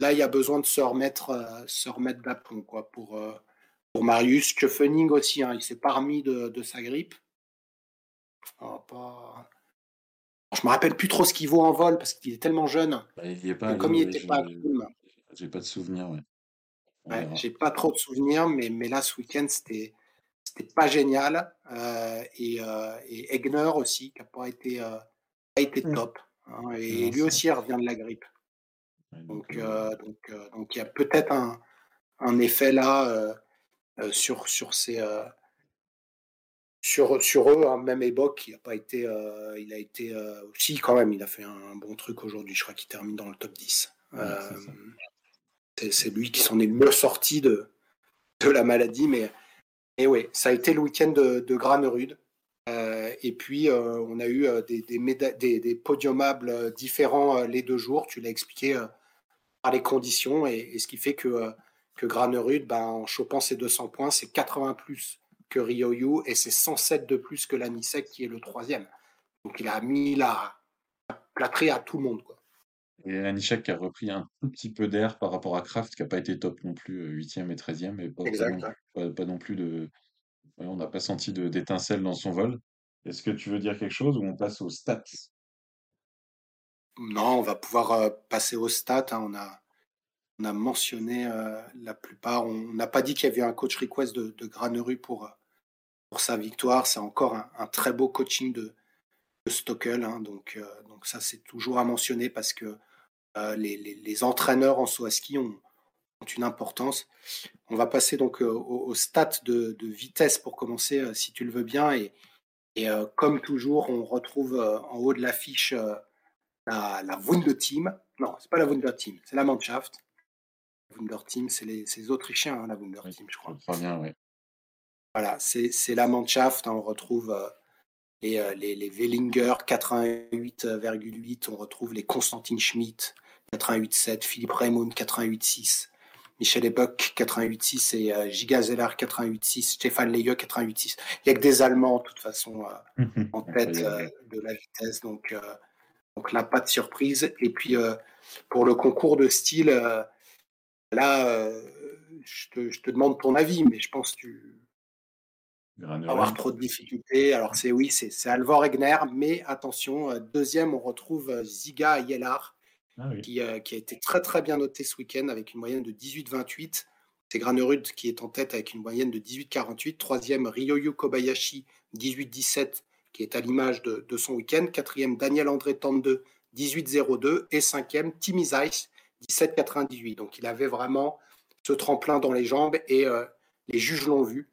S1: là, il y a besoin de se remettre, euh, se remettre d'aplomb, quoi, pour, euh, pour Marius. Schöffening aussi, hein, il s'est pas remis de, de sa grippe. Oh, pas... Je me rappelle plus trop ce qu'il vaut en vol parce qu'il est tellement jeune.
S2: bah, il y est pas
S1: comme il n'était pas à
S2: je-
S1: Kulm,
S2: j'ai pas de souvenir, ouais.
S1: Ouais, j'ai pas trop de souvenirs, mais, mais là, ce week-end, c'était, c'était pas génial. Euh, et, euh, et Egner aussi, qui n'a pas été, euh, pas été
S2: Mm.
S1: top. hein. et
S2: Non,
S1: lui aussi, il revient de la grippe. Donc,
S2: donc,
S1: donc, euh, donc il y a peut-être un, un effet là sur, sur, ces, euh, sur, sur eux. Hein. Même Ebok, il a pas été. euh, il a été euh, si, quand même, il a fait un bon truc aujourd'hui. Je crois qu'il termine dans le top 10.
S2: ouais,
S1: Euh,
S2: c'est
S1: lui qui s'en est le mieux sorti de, de la maladie, mais. Et oui, ça a été le week-end de, de Granerud. Euh, et puis, euh, on a eu euh, des, des, des, des podiumables euh, différents euh, les deux jours. Tu l'as expliqué euh, par les conditions. Et, et ce qui fait que, euh, que Granerud, ben, en chopant ses 200 points, c'est 80 plus que Ryoyu et c'est 107 de plus que Lanisek qui est le troisième. Donc, il a mis la, la plâtrée à tout le monde. Quoi.
S2: Et qui a repris un tout petit peu d'air par rapport à Kraft, qui n'a pas été top non plus, 8e et 13e, et pas, non,
S1: Exact.
S2: pas, pas non plus de. on n'a pas senti de- d'étincelle dans son vol. Est-ce que tu veux dire quelque chose ou on passe aux stats?
S1: Non, on va pouvoir euh, passer aux stats. hein. On, a, on a mentionné euh, la plupart. On n'a pas dit qu'il y avait un coach request de, de Granerud pour, euh, pour sa victoire. C'est encore un, très beau coaching de, de Stockel. hein. Donc, euh, donc ça, c'est toujours à mentionner parce que les, les- entraîneurs en à ski ont, une importance. On va passer donc aux, aux stats de, vitesse pour commencer, si tu le veux bien. Et, et comme toujours, on retrouve en haut de l'affiche la, la Wunderteam. Non, c'est pas la Wunderteam, c'est la Mannschaft. La Wunderteam, c'est les, Autrichiens, hein, la
S2: Oui,
S1: Wunderteam, je crois.
S2: crois bien, ouais.
S1: Voilà, c'est la Mannschaft. hein, on retrouve euh, les, euh, les, les Wellinger 88,8. On retrouve les Constantin Schmidt 88,7. Philippe Raymond 88,6. Michel Ebuck 88,6 et euh, Giga Zeller 88,6. Stéphane Leye 88,6. Il n'y a que des Allemands, de toute façon, euh, en tête euh, de la vitesse. Donc, donc là, pas de surprise. Et puis, pour le concours de style, là, euh, je, te, je te demande ton avis, mais je pense que tu vas avoir trop de difficultés. Alors, c'est oui, c'est Alvor Egner, mais attention, euh, deuxième, on retrouve euh, Ziga Yelar,
S2: Ah oui.
S1: qui, euh, qui a été très très bien noté ce week-end avec une moyenne de 18,28. C'est Granerud qui est en tête avec une moyenne de 18,48. Troisième, Ryoyu Kobayashi, 18,17, qui est à l'image de, de son week-end. Quatrième, Daniel André 32, 18,02 et cinquième Timmy Zeiss 17,98. Donc il avait vraiment ce tremplin dans les jambes et euh, les juges l'ont vu.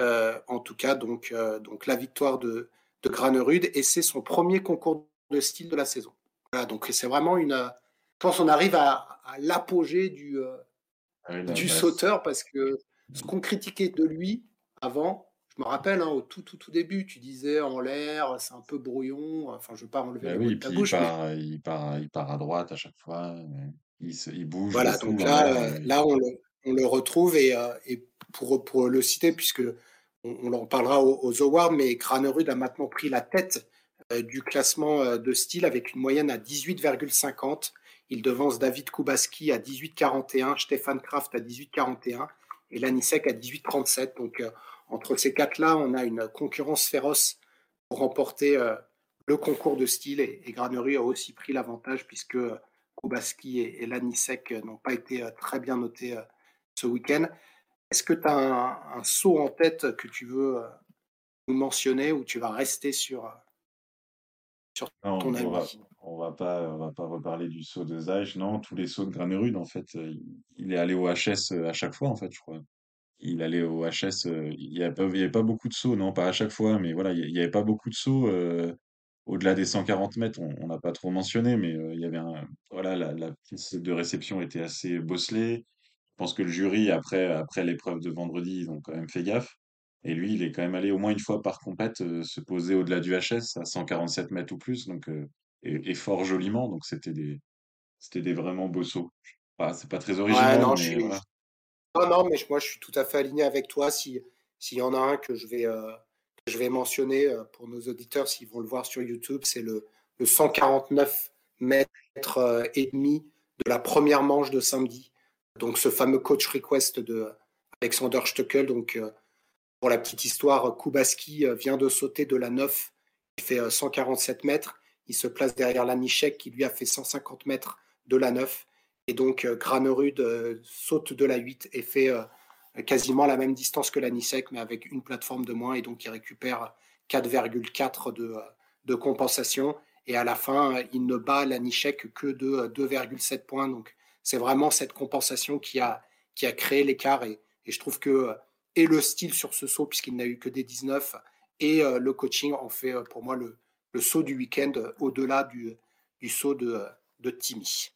S1: Euh, en tout cas, donc, euh, donc la victoire de, de Granerud et c'est son premier concours de style de la saison. Voilà, donc c'est vraiment une. Je pense qu'on arrive à, l'apogée du, ah du sauteur parce que ce qu'on critiquait de lui avant, je me rappelle, hein, au tout, tout, tout début, tu disais en l'air, c'est un peu brouillon. Enfin, je ne veux pas enlever
S2: bah ta bouche. Il part, il, part, il part à droite à chaque fois. Il, se, il bouge.
S1: Voilà, donc là, là on, le, on le retrouve et, euh, et pour, pour, le citer, puisque on, en parlera aux, awards, mais Granerud a maintenant pris la tête euh, du classement euh, de style avec une moyenne à 18,50. Il devance David Kubaski à 18,41, Stéphane Kraft à 18,41 et Lanisek à 18,37. Donc entre ces quatre-là, on a une concurrence féroce pour remporter euh, le concours de style et, et Graneru a aussi pris l'avantage puisque euh, Kubaski et, Lanisek n'ont pas été euh, très bien notés ce week-end. Est-ce que tu as un, saut en tête que tu veux nous mentionner ou tu vas rester sur,
S2: sur ton ami on va pas, on va pas reparler du saut de Zaj. Non, tous les sauts de Granerud, en fait, il est allé au HS à chaque fois, en fait, je crois il allait au HS, euh, il n'y avait, pas beaucoup de sauts, non, pas à chaque fois, mais voilà, il n'y avait pas beaucoup de sauts euh, au-delà des 140 mètres, on n'a pas trop mentionné, mais euh, il y avait un, voilà, la, la piste de réception était assez bosselée. Je pense que le jury, après, après l'épreuve de vendredi, ils ont quand même fait gaffe. Et lui, il est quand même allé au moins une fois par compète se poser au-delà du HS à 147 mètres ou plus, donc et, fort joliment, donc c'était des, c'était des vraiment beaux sauts. c'est pas très original, mais voilà.
S1: Non, non, mais moi, je suis tout à fait aligné avec toi. S'il y en a un que je vais, euh, je vais mentionner euh, pour nos auditeurs, s'ils vont le voir sur YouTube, c'est le, le 149 mètres euh, et demi de la première manche de samedi. Donc, ce fameux coach request de Alexander Stöckel. Donc, pour la petite histoire, Kubaski vient de sauter de la 9. Il fait 147 mètres. Il se place derrière Lanichek qui lui a fait 150 mètres de la 9. Et donc, euh, Granerud euh, saute de la 8 et fait euh, quasiment la même distance que la Nisek, mais avec une plateforme de moins. Et donc, il récupère 4,4 de, compensation. Et à la fin, il ne bat la Nishek que de 2,7 points. Donc, c'est vraiment cette compensation qui a, qui a créé l'écart. Et, et, je trouve que, et le style sur ce saut, puisqu'il n'a eu que des 19, et le coaching ont fait pour moi le, le saut du week-end au-delà du, du saut de, de Timmy.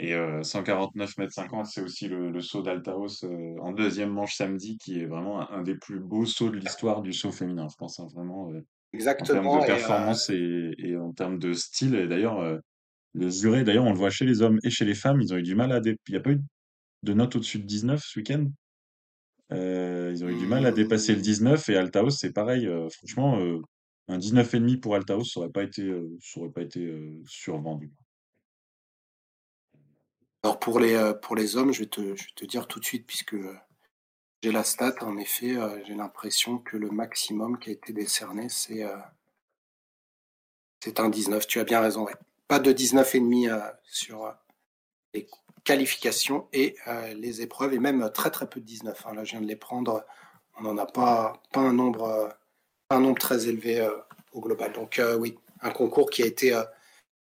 S2: Et 149 mètres 50, c'est aussi le, saut d'Altaos en deuxième manche samedi, qui est vraiment un, des plus beaux sauts de l'histoire du saut féminin, je pense, hein, vraiment.
S1: Exactement.
S2: En termes de performance et, en termes de style. Et d'ailleurs, le juré, d'ailleurs, on le voit chez les hommes et chez les femmes, ils ont eu du mal à. Il n'y a pas eu de note au-dessus de 19 ce week-end? ils ont eu du mal à dépasser le 19 et Altaos, c'est pareil. franchement, un 19,5 pour Altaos, ça n'aurait pas été, ça aurait pas été survendu.
S1: Alors pour les, euh, pour les hommes, je vais, te, dire tout de suite, puisque j'ai la stat, en effet, euh, j'ai l'impression que le maximum qui a été décerné, c'est euh, c'est un 19. Tu as bien raison. Pas de 19,5 sur les qualifications et les épreuves, et même très très peu de 19. Hein. Là, je viens de les prendre. On n'en a pas, pas un, nombre, un nombre très élevé au global. Donc oui, un concours qui a été,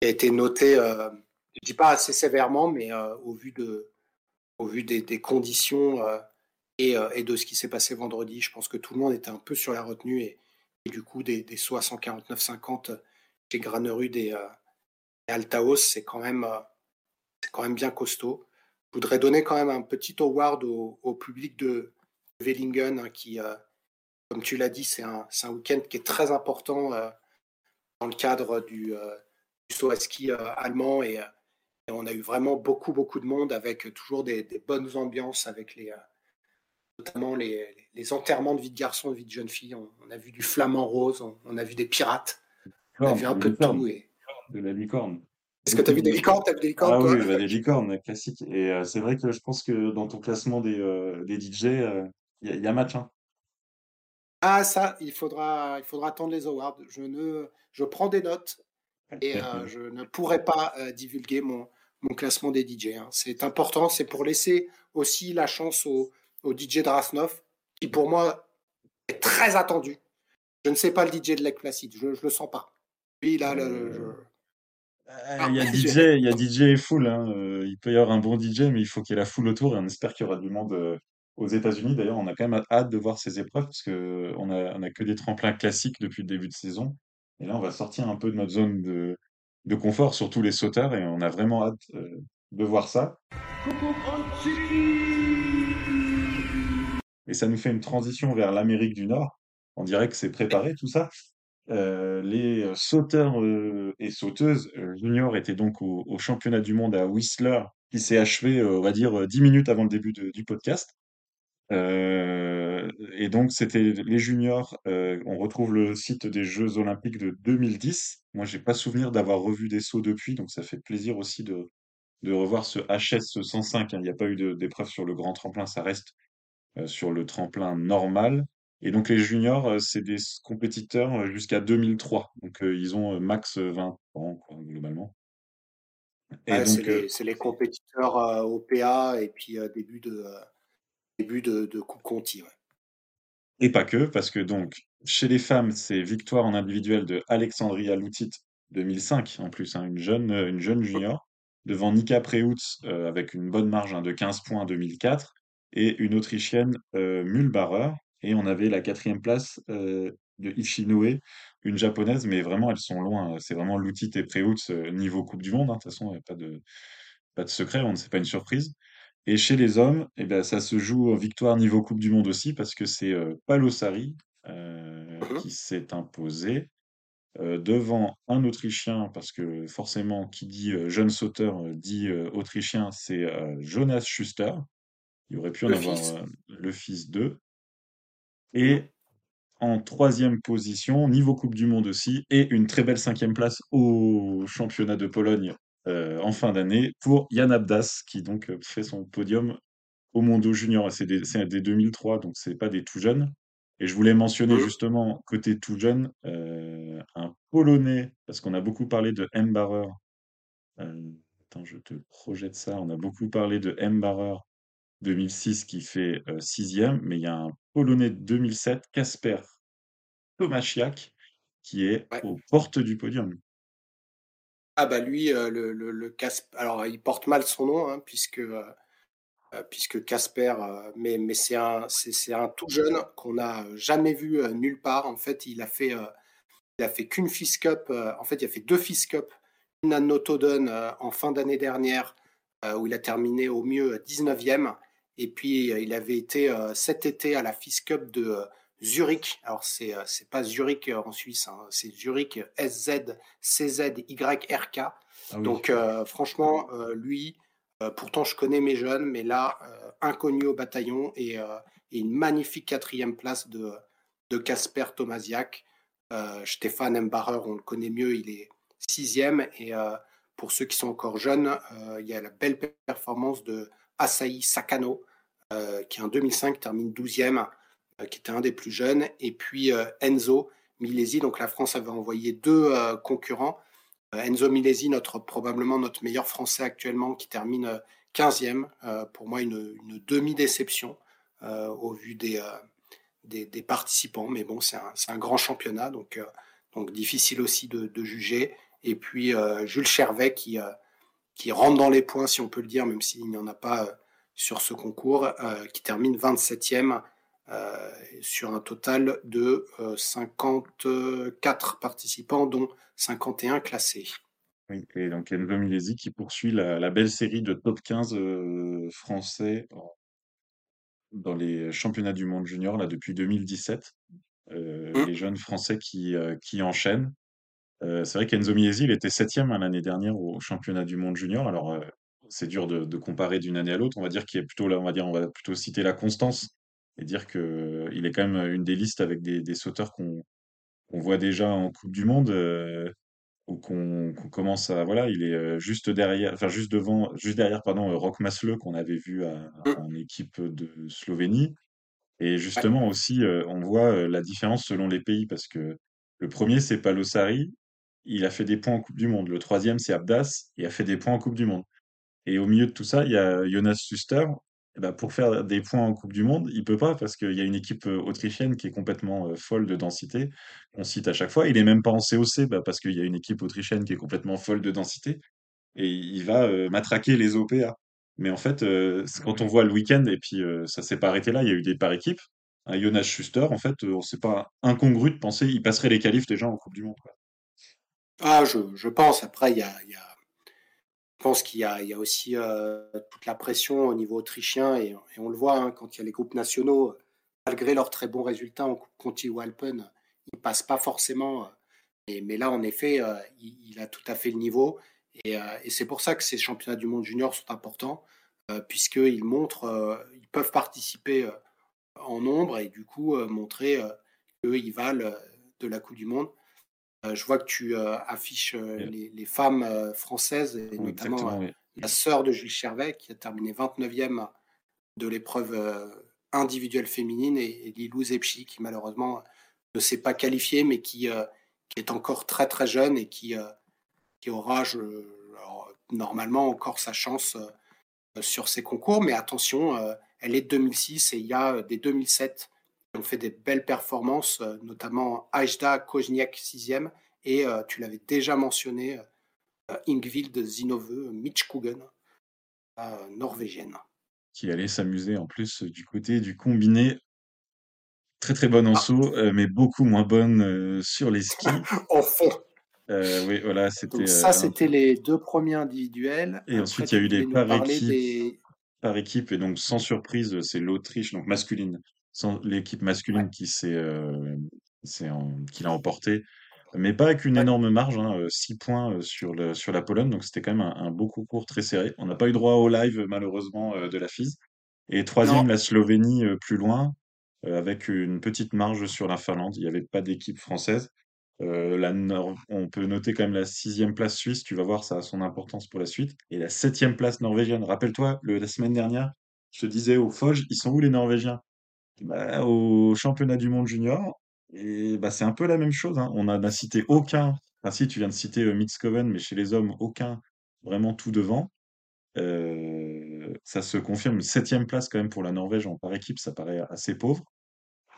S1: qui a été noté je dis pas assez sévèrement, mais euh, au vu, de, au vu des, conditions euh, et, euh, et, de ce qui s'est passé vendredi, je pense que tout le monde était un peu sur la retenue et, du coup des, des sauts à 149-50 chez Granerud et, Altaos, c'est quand même quand même bien costaud. Je voudrais donner quand même un petit award au, public de Wellingen hein, qui, comme tu l'as dit, c'est un, un week-end qui est très important dans le cadre du, du saut à ski allemand et et on a eu vraiment beaucoup, beaucoup de monde avec toujours des, bonnes ambiances, avec les, euh, notamment les, les, enterrements de vie de garçons, de vie de jeunes filles. On, a vu du flamant rose, on, a vu des pirates, on a vu un peu de tout. Et...
S2: De la licorne.
S1: Est-ce que tu as vu des licornes, as vu des licornes
S2: Ah oui, bah, des licornes, classiques. Et euh, c'est vrai que je pense que dans ton classement des, euh, des DJ, il y, a match. Hein.
S1: Ah, ça, il faudra, il faudra attendre les awards. Je, ne, je prends des notes et euh, je ne pourrais pas euh, divulguer mon, mon classement des DJ. Hein. C'est important, c'est pour laisser aussi la chance au, au DJ Drasnov, qui pour moi est très attendu. Je ne sais pas le DJ de Lake Placid, je ne le sens pas. Lui, là, le,
S2: Euh,
S1: Ah,
S2: Il y a
S1: je-
S2: DJ, il y a DJ et full. Hein. il peut y avoir un bon DJ, mais il faut qu'il y ait la foule autour et on espère qu'il y aura du monde aux États-Unis. D'ailleurs, on a quand même hâte de voir ces épreuves parce que on a, on a que des tremplins classiques depuis le début de saison. Et là, on va sortir un peu de notre zone de, de confort, surtout les sauteurs, et on a vraiment hâte euh, de voir ça. Et ça nous fait une transition vers l'Amérique du Nord. On dirait que c'est préparé tout ça. Euh, les sauteurs euh, et sauteuses juniors étaient donc au, au championnat du monde à Whistler, qui s'est achevé, on va dire, 10 minutes avant le début du podcast. Et donc, c'était les juniors. euh, on retrouve le site des Jeux Olympiques de 2010. Moi, j'ai pas souvenir d'avoir revu des sauts depuis, donc ça fait plaisir aussi de, de revoir ce HS 105. hein. Il n'y a pas eu d'épreuve sur le grand tremplin, ça reste euh, sur le tremplin normal. Et donc les juniors, euh, c'est des compétiteurs jusqu'à 2003. Donc ils ont max euh, 20 ans, quoi, globalement. Et
S1: ouais, c'est les, les compétiteurs euh, au PA et puis début de, début de, de Coupe Conti. ouais.
S2: Et pas que, parce que donc, chez les femmes, c'est victoire en individuel de Alexandria Loutit 2005, en plus, hein, une jeune, euh, une jeune junior, devant Nika Preutz euh, avec une bonne marge hein, de 15 points en 2004, et une Autrichienne, euh, et on avait la quatrième place euh, de Ishinoe, une japonaise, mais vraiment, elles sont loin. C'est vraiment Loutit et Preutz niveau Coupe du Monde, hein, de toute façon, pas de, pas de secret, on ne sait pas une surprise. Et chez les hommes, eh ben, ça se joue en victoire niveau Coupe du Monde aussi, parce que c'est euh, Palosari euh,
S1: Mhm.
S2: qui s'est imposé euh, devant un Autrichien, parce que forcément, qui dit euh, jeune sauteur euh, dit euh, Autrichien, c'est euh, Jonas Schuster. Il aurait pu en
S1: Le
S2: avoir
S1: fils.
S2: euh, le fils d'eux.
S1: Mhm.
S2: Et en troisième position, niveau Coupe du Monde aussi, et une très belle cinquième place au championnat de Pologne euh, en fin d'année pour Jan Abdas, qui donc euh, fait son podium au Mondo Junior. C'est des, c'est des 2003, donc c'est pas des tout jeunes. Et je voulais mentionner
S1: Mhm.
S2: justement, côté tout jeune, euh, un Polonais, parce qu'on a beaucoup parlé de Mbarer. Euh, attends, je te projette ça. On a beaucoup parlé de Mbarer 2006 qui fait euh, sixième, mais il y a un Polonais de 2007, Kasper Tomasiak, qui est
S1: Ouais.
S2: aux portes du podium.
S1: Ah bah lui, le, le, alors il porte mal son nom, hein, puisque puisque Casper, mais, mais c'est un, c'est, un tout jeune qu'on n'a jamais vu nulle part. En fait, il a fait, il a fait qu'une Fist Cup. en fait, il a fait deux Fist Cup. Une à Notodden euh, en fin d'année dernière, où il a terminé au mieux 19e. Et puis, il avait été cet été à la Fist Cup de Zurich. Alors, c'est, euh, c'est pas Zurich euh, en Suisse, hein, c'est Zurich SZ-CZ-YRK.
S2: Ah oui.
S1: Donc, euh, franchement, euh, lui, euh, pourtant, je connais mes jeunes, mais là, inconnu au bataillon et, et une magnifique quatrième place de de Casper Tomasiak. Stéphane Mbarer, on le connaît mieux, il est sixième. Et pour ceux qui sont encore jeunes, il y a la belle performance de Asahi Sakano, qui en 2005 termine 12e, euh, qui était un des plus jeunes. Et puis euh, Enzo Milesi, donc la France avait envoyé deux euh, concurrents. Euh, Enzo Milesi, notre, probablement notre meilleur Français actuellement, qui termine euh, 15e. Euh, pour moi, une, demi-déception euh, au vu des, euh, des, participants. Mais bon, c'est un, un, grand championnat, donc, euh, donc difficile aussi de, juger. Et puis euh, Jules Chervet qui, euh, qui rentre dans les points, si on peut le dire, même s'il n'y en a pas euh, sur ce concours, euh, qui termine 27e euh, sur un total de euh, 54 participants, dont 51 classés.
S2: Oui, et donc Enzo Milesi qui poursuit la, la, belle série de top 15 euh, français dans les championnats du monde junior là, depuis 2017. Euh, mmh. Les jeunes français qui, euh, qui enchaînent. Euh, c'est vrai qu'Enzo Milesi, il était septième hein, l'année dernière au championnat du monde junior. Alors, euh, c'est dur de, de, comparer d'une année à l'autre. On va dire qu'il est plutôt là, on va dire, on va plutôt citer la constance et dire que il est quand même une des listes avec des, des sauteurs qu'on qu voit déjà en Coupe du Monde euh, ou qu'on qu commence à voilà, il est juste derrière, enfin juste devant, juste derrière pardon, Rock Masle qu'on avait vu à,
S1: Mmh.
S2: en équipe de Slovénie. Et justement aussi, euh, on voit euh, la différence selon les pays parce que le premier c'est Palosari, il a fait des points en Coupe du Monde. Le troisième c'est Abdas, il a fait des points en Coupe du Monde. Et au milieu de tout ça, il y a Jonas Suster eh ben, pour faire des points en Coupe du Monde, il peut pas parce qu'il y a une équipe euh, autrichienne qui est complètement euh, folle de densité. On cite à chaque fois. Il est même pas en COC bah, parce qu'il y a une équipe autrichienne qui est complètement folle de densité et il va euh, matraquer les OPA. Mais en fait, euh, quand on voit le week-end, et puis ça s'est pas arrêté là, il y a eu des par équipes. Un Jonas Schuster, en fait, euh, c'est pas incongru de penser il passerait les qualifs déjà en Coupe du Monde. quoi.
S1: Ah, je, je pense. Après, il y a, y pense qu'il y a, aussi euh, toute la pression au niveau autrichien et, on le voit hein, quand il y a les groupes nationaux, malgré leurs très bons résultats en Coupe Conti ou Alpen, ils passent pas forcément. euh, mais là, en effet, euh, il, a tout à fait le niveau et, et c'est pour ça que ces championnats du monde junior sont importants puisqu'ils montrent, ils peuvent participer en nombre et du coup montrer euh, qu'eux, ils valent de la Coupe du Monde. Euh, je vois que tu euh, affiches euh, les, les femmes françaises, et
S2: Oui,
S1: notamment
S2: oui.
S1: la sœur de Jules Chervet, qui a terminé 29e de l'épreuve individuelle féminine, et, et Lilou Zepchi, qui malheureusement ne s'est pas qualifiée, mais qui, qui est encore très très jeune et qui, qui aura je- alors, normalement encore sa chance sur ces concours. Mais attention, elle est de 2006 et il y a des 2007 qui ont fait des belles performances, euh, notamment Ajda Kozniak 6e et euh, tu l'avais déjà mentionné, euh, Ingvild Zinove Mitchkugen, norvégienne.
S2: Qui allait s'amuser en plus du côté du combiné. Très très bonne en
S1: Ah,
S2: saut, euh, mais beaucoup moins bonne euh, sur les skis.
S1: en fond.
S2: Euh, oui, voilà, c'était
S1: ça, c'était les deux premiers individuels.
S2: Et
S1: Après,
S2: ensuite, il y a eu les par équipe,
S1: des...
S2: par équipe, et donc sans surprise, c'est l'Autriche, donc masculine, l'équipe masculine qui s'est, euh, qui l'a emporté, mais pas avec une énorme marge, hein, euh, six points euh, sur le, sur la Pologne, donc c'était quand même un, un beau concours très serré. On n'a pas eu droit au live, malheureusement, de la FISE. Et troisième,
S1: non,
S2: la Slovénie, plus loin, avec une petite marge sur la Finlande. Il n'y avait pas d'équipe française. Euh, la Nor- on peut noter quand même la sixième place suisse, tu vas voir, ça a son importance pour la suite. Et la septième place norvégienne. Rappelle-toi, le- la semaine dernière, je te disais au Foge, ils sont où les Norvégiens? Bah, au championnat du monde junior. Bah, c'est un peu la même chose. hein. On n'a cité aucun. Enfin, si, tu viens de citer euh, Mitskoven, mais chez les hommes, aucun vraiment tout devant. Euh, ça se confirme. Septième place quand même pour la Norvège en par équipe, ça paraît assez pauvre.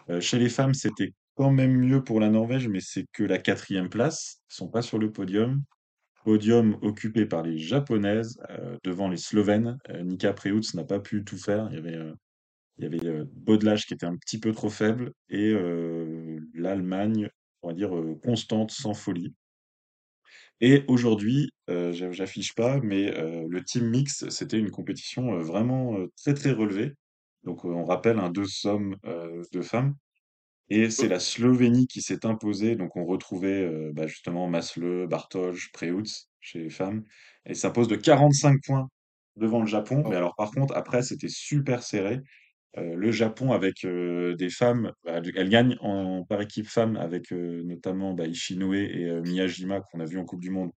S2: Euh, chez les femmes, c'était quand même mieux pour la Norvège, mais c'est que la quatrième place. Ils sont pas sur le podium. Podium occupé par les Japonaises euh, devant les Slovènes. Nika Preutz n'a pas pu tout faire. Il y avait, il y avait euh, Baudelage qui était un petit peu trop faible et euh, l'Allemagne, on va dire, euh, constante, sans folie. Et aujourd'hui, j'a- j'affiche pas, mais le team mix, c'était une compétition vraiment très très relevée. Donc on rappelle un deux hommes, euh, deux femmes. Et c'est la Slovénie qui s'est imposée. Donc, on retrouvait euh, bah, justement Masle, Bartoj, Preutz chez les femmes. Et ça pose de 45 points devant le Japon. Mais
S1: oh,
S2: alors, par contre, après, c'était super serré. Euh, le Japon, avec euh, des femmes, bah, elle gagne en, par équipe femme avec euh, notamment bah, Ishinoe et Miyajima qu'on a vu en Coupe du Monde.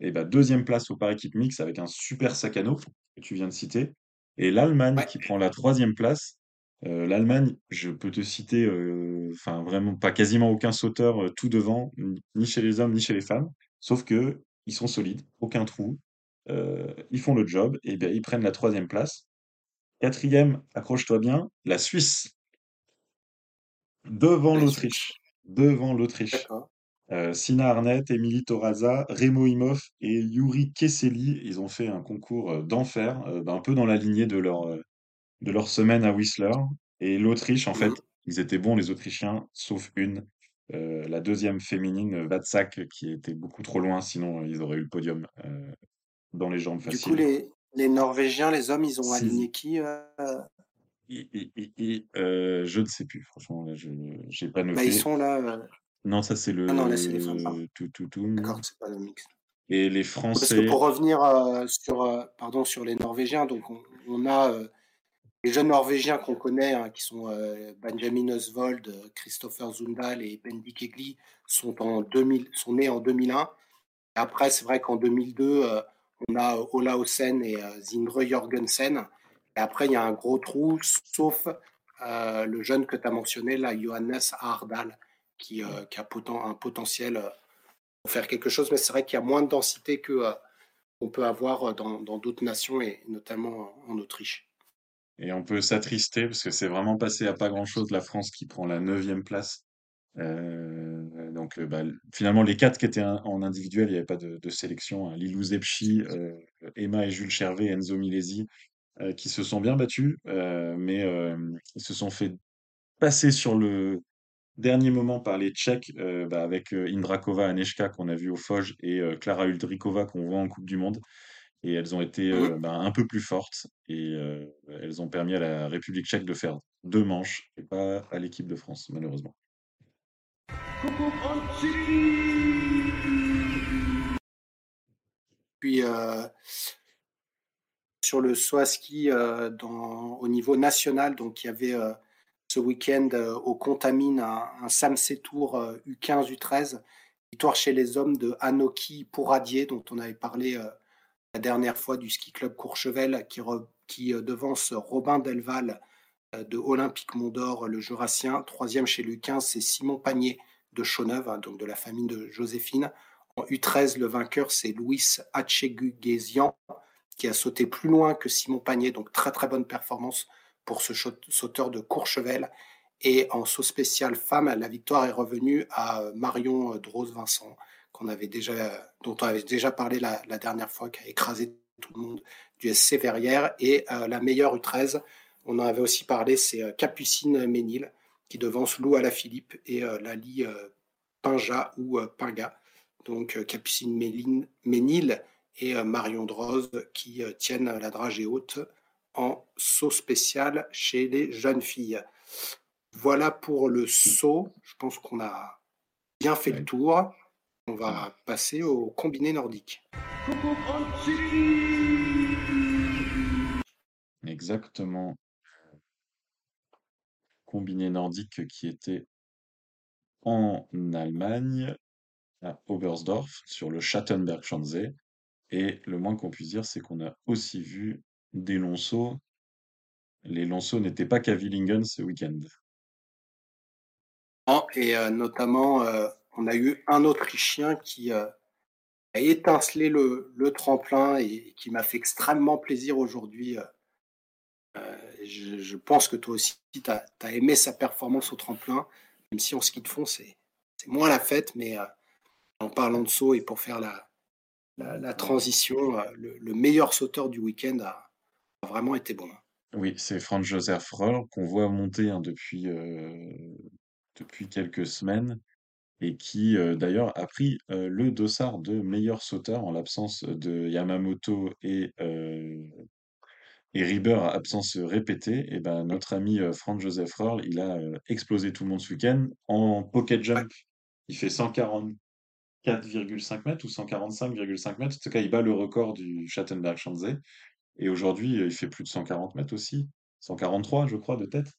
S2: Et bah, deuxième place au par équipe mix avec un super Sakano que tu viens de citer. Et l'Allemagne
S1: ouais,
S2: qui prend la troisième place. L'Allemagne, je peux te citer, enfin vraiment pas quasiment aucun sauteur tout devant, ni ni chez les hommes ni chez les femmes. Sauf que ils sont solides, aucun trou. Ils font le job et ben ils prennent la troisième place. Quatrième, accroche-toi bien, la Suisse devant
S1: la Suisse.
S2: l'Autriche. Devant l'Autriche.
S1: D'accord.
S2: Euh, Sina Arnett, Émilie Toraza, Remo Imhoff et Yuri Kesseli, ils ont fait un concours euh, d'enfer, euh, ben, un peu dans la lignée de leur, euh, de leur semaine à Whistler. Et l'Autriche, en fait,
S1: Mhm.
S2: ils étaient bons, les Autrichiens, sauf une, euh, la deuxième féminine, euh, Vatsak, qui était beaucoup trop loin, sinon euh, ils auraient eu le podium euh, dans les jambes
S1: Du coup,
S2: faciles.
S1: les, les Norvégiens, les hommes, ils ont aligné qui euh,
S2: I- I- I- euh, je ne sais plus, franchement, là, je n'ai pas
S1: bah, Ils
S2: noté.
S1: sont là. euh,
S2: Non, ça c'est
S1: Ah non, là, c'est les
S2: le tout, tout, tout.
S1: D'accord, c'est pas le mix.
S2: Et les
S1: Parce que
S2: Français,
S1: pour revenir euh, sur, euh, pardon, sur les Norvégiens, donc on, on a euh, les jeunes Norvégiens qu'on connaît, hein, qui sont Benjamin Osvold, Christopher Zundal et Bendik Egli, sont, en 2000, sont nés en 2001. Et après, c'est vrai qu'en 2002, euh, on a Ola Osen et euh, Zindre Jorgensen. Et après, il y a un gros trou, sauf euh, le jeune que tu as mentionné, Johannes Ardal, qui, euh, a un potentiel pour faire quelque chose. Mais c'est vrai qu'il y a moins de densité qu'on peut avoir dans d'autres nations, et notamment en Autriche.
S2: Et on peut s'attrister parce que c'est vraiment passé à pas grand-chose. La France qui prend la neuvième place. Euh, donc euh, bah, finalement, les quatre qui étaient in- en individuel, il n'y avait pas de, de sélection. hein. Lilou Zepchi, euh, Emma et Jules Chervet, Enzo Milesi, qui se sont bien battus, mais ils se sont fait passer sur le dernier moment par les Tchèques bah, avec Indrakova Aneška qu'on a vu au Foge et Klara Uldrikova qu'on voit en Coupe du Monde. Et elles ont été euh, bah, un peu plus fortes et elles ont permis à la République tchèque de faire deux manches et pas à l'équipe de France, malheureusement.
S1: Puis euh, sur le saut à ski euh, au niveau national, donc il y avait euh, ce week-end au Contamine un, un Tour euh, U15, U13, victoire chez les hommes de Anoki Pouradier, dont on avait parlé la dernière fois du ski club Courchevel, qui, devance Robin Delval de Olympique Mont-d'Or, le Jurassien. Troisième chez l'U15, c'est Simon Panier de Chauneuve, hein, donc de la famille de Joséphine. En U13, le vainqueur, c'est Louis Hatcheguguesian, qui a sauté plus loin que Simon Panier, donc très très bonne performance pour ce sauteur de Courchevel. Et en saut spécial femme, la victoire est revenue à euh, Marion Drose-Vincent, avait déjà, dont on avait déjà parlé la, dernière fois, qui a écrasé tout le monde du SC Verrières. Et euh, la meilleure U13, on en avait aussi parlé, c'est euh, Capucine Ménil, qui devance Lou Alaphilippe et euh, Lali euh, Pinja ou euh, Pinga. Donc euh, Capucine Méline- Ménil et euh, Marion Droz qui euh, tiennent la dragée haute en saut spécial chez les jeunes filles. Voilà pour le saut. Je pense qu'on a bien fait le tour. On va passer au combiné nordique.
S2: Exactement. Combiné nordique qui était en Allemagne, à Oberstdorf, sur le Schattenberg-Schanze. Et le moins qu'on puisse dire, c'est qu'on a aussi vu des longs sauts. Les longs sauts n'étaient pas qu'à Willingen ce week-end.
S1: Ah, Et euh, notamment, euh, on a eu un Autrichien qui euh, a étincelé le, le tremplin et qui m'a fait extrêmement plaisir aujourd'hui. Je, pense que toi aussi, tu as, aimé sa performance au tremplin, même si en ski de fond, c'est moins la fête, mais euh, en parlant de saut et pour faire la, transition, euh, le, le meilleur sauteur du week-end a, vraiment été bon.
S2: Oui, c'est Franz Josef Röhrl qu'on voit monter hein, depuis, euh, depuis quelques semaines et qui d'ailleurs a pris le dossard de meilleur sauteur en l'absence de Yamamoto et, et Rieber à absence répétée. Et ben notre ami euh, Franz Josef Röhrl, il a euh, explosé tout le monde ce week-end en pocket jump. Il fait 144,5 mètres ou 145,5 mètres. En tout cas, il bat le record du Schattenberg-Schanze. Et aujourd'hui, euh, il fait plus de 140 mètres aussi. 143, je crois, de tête.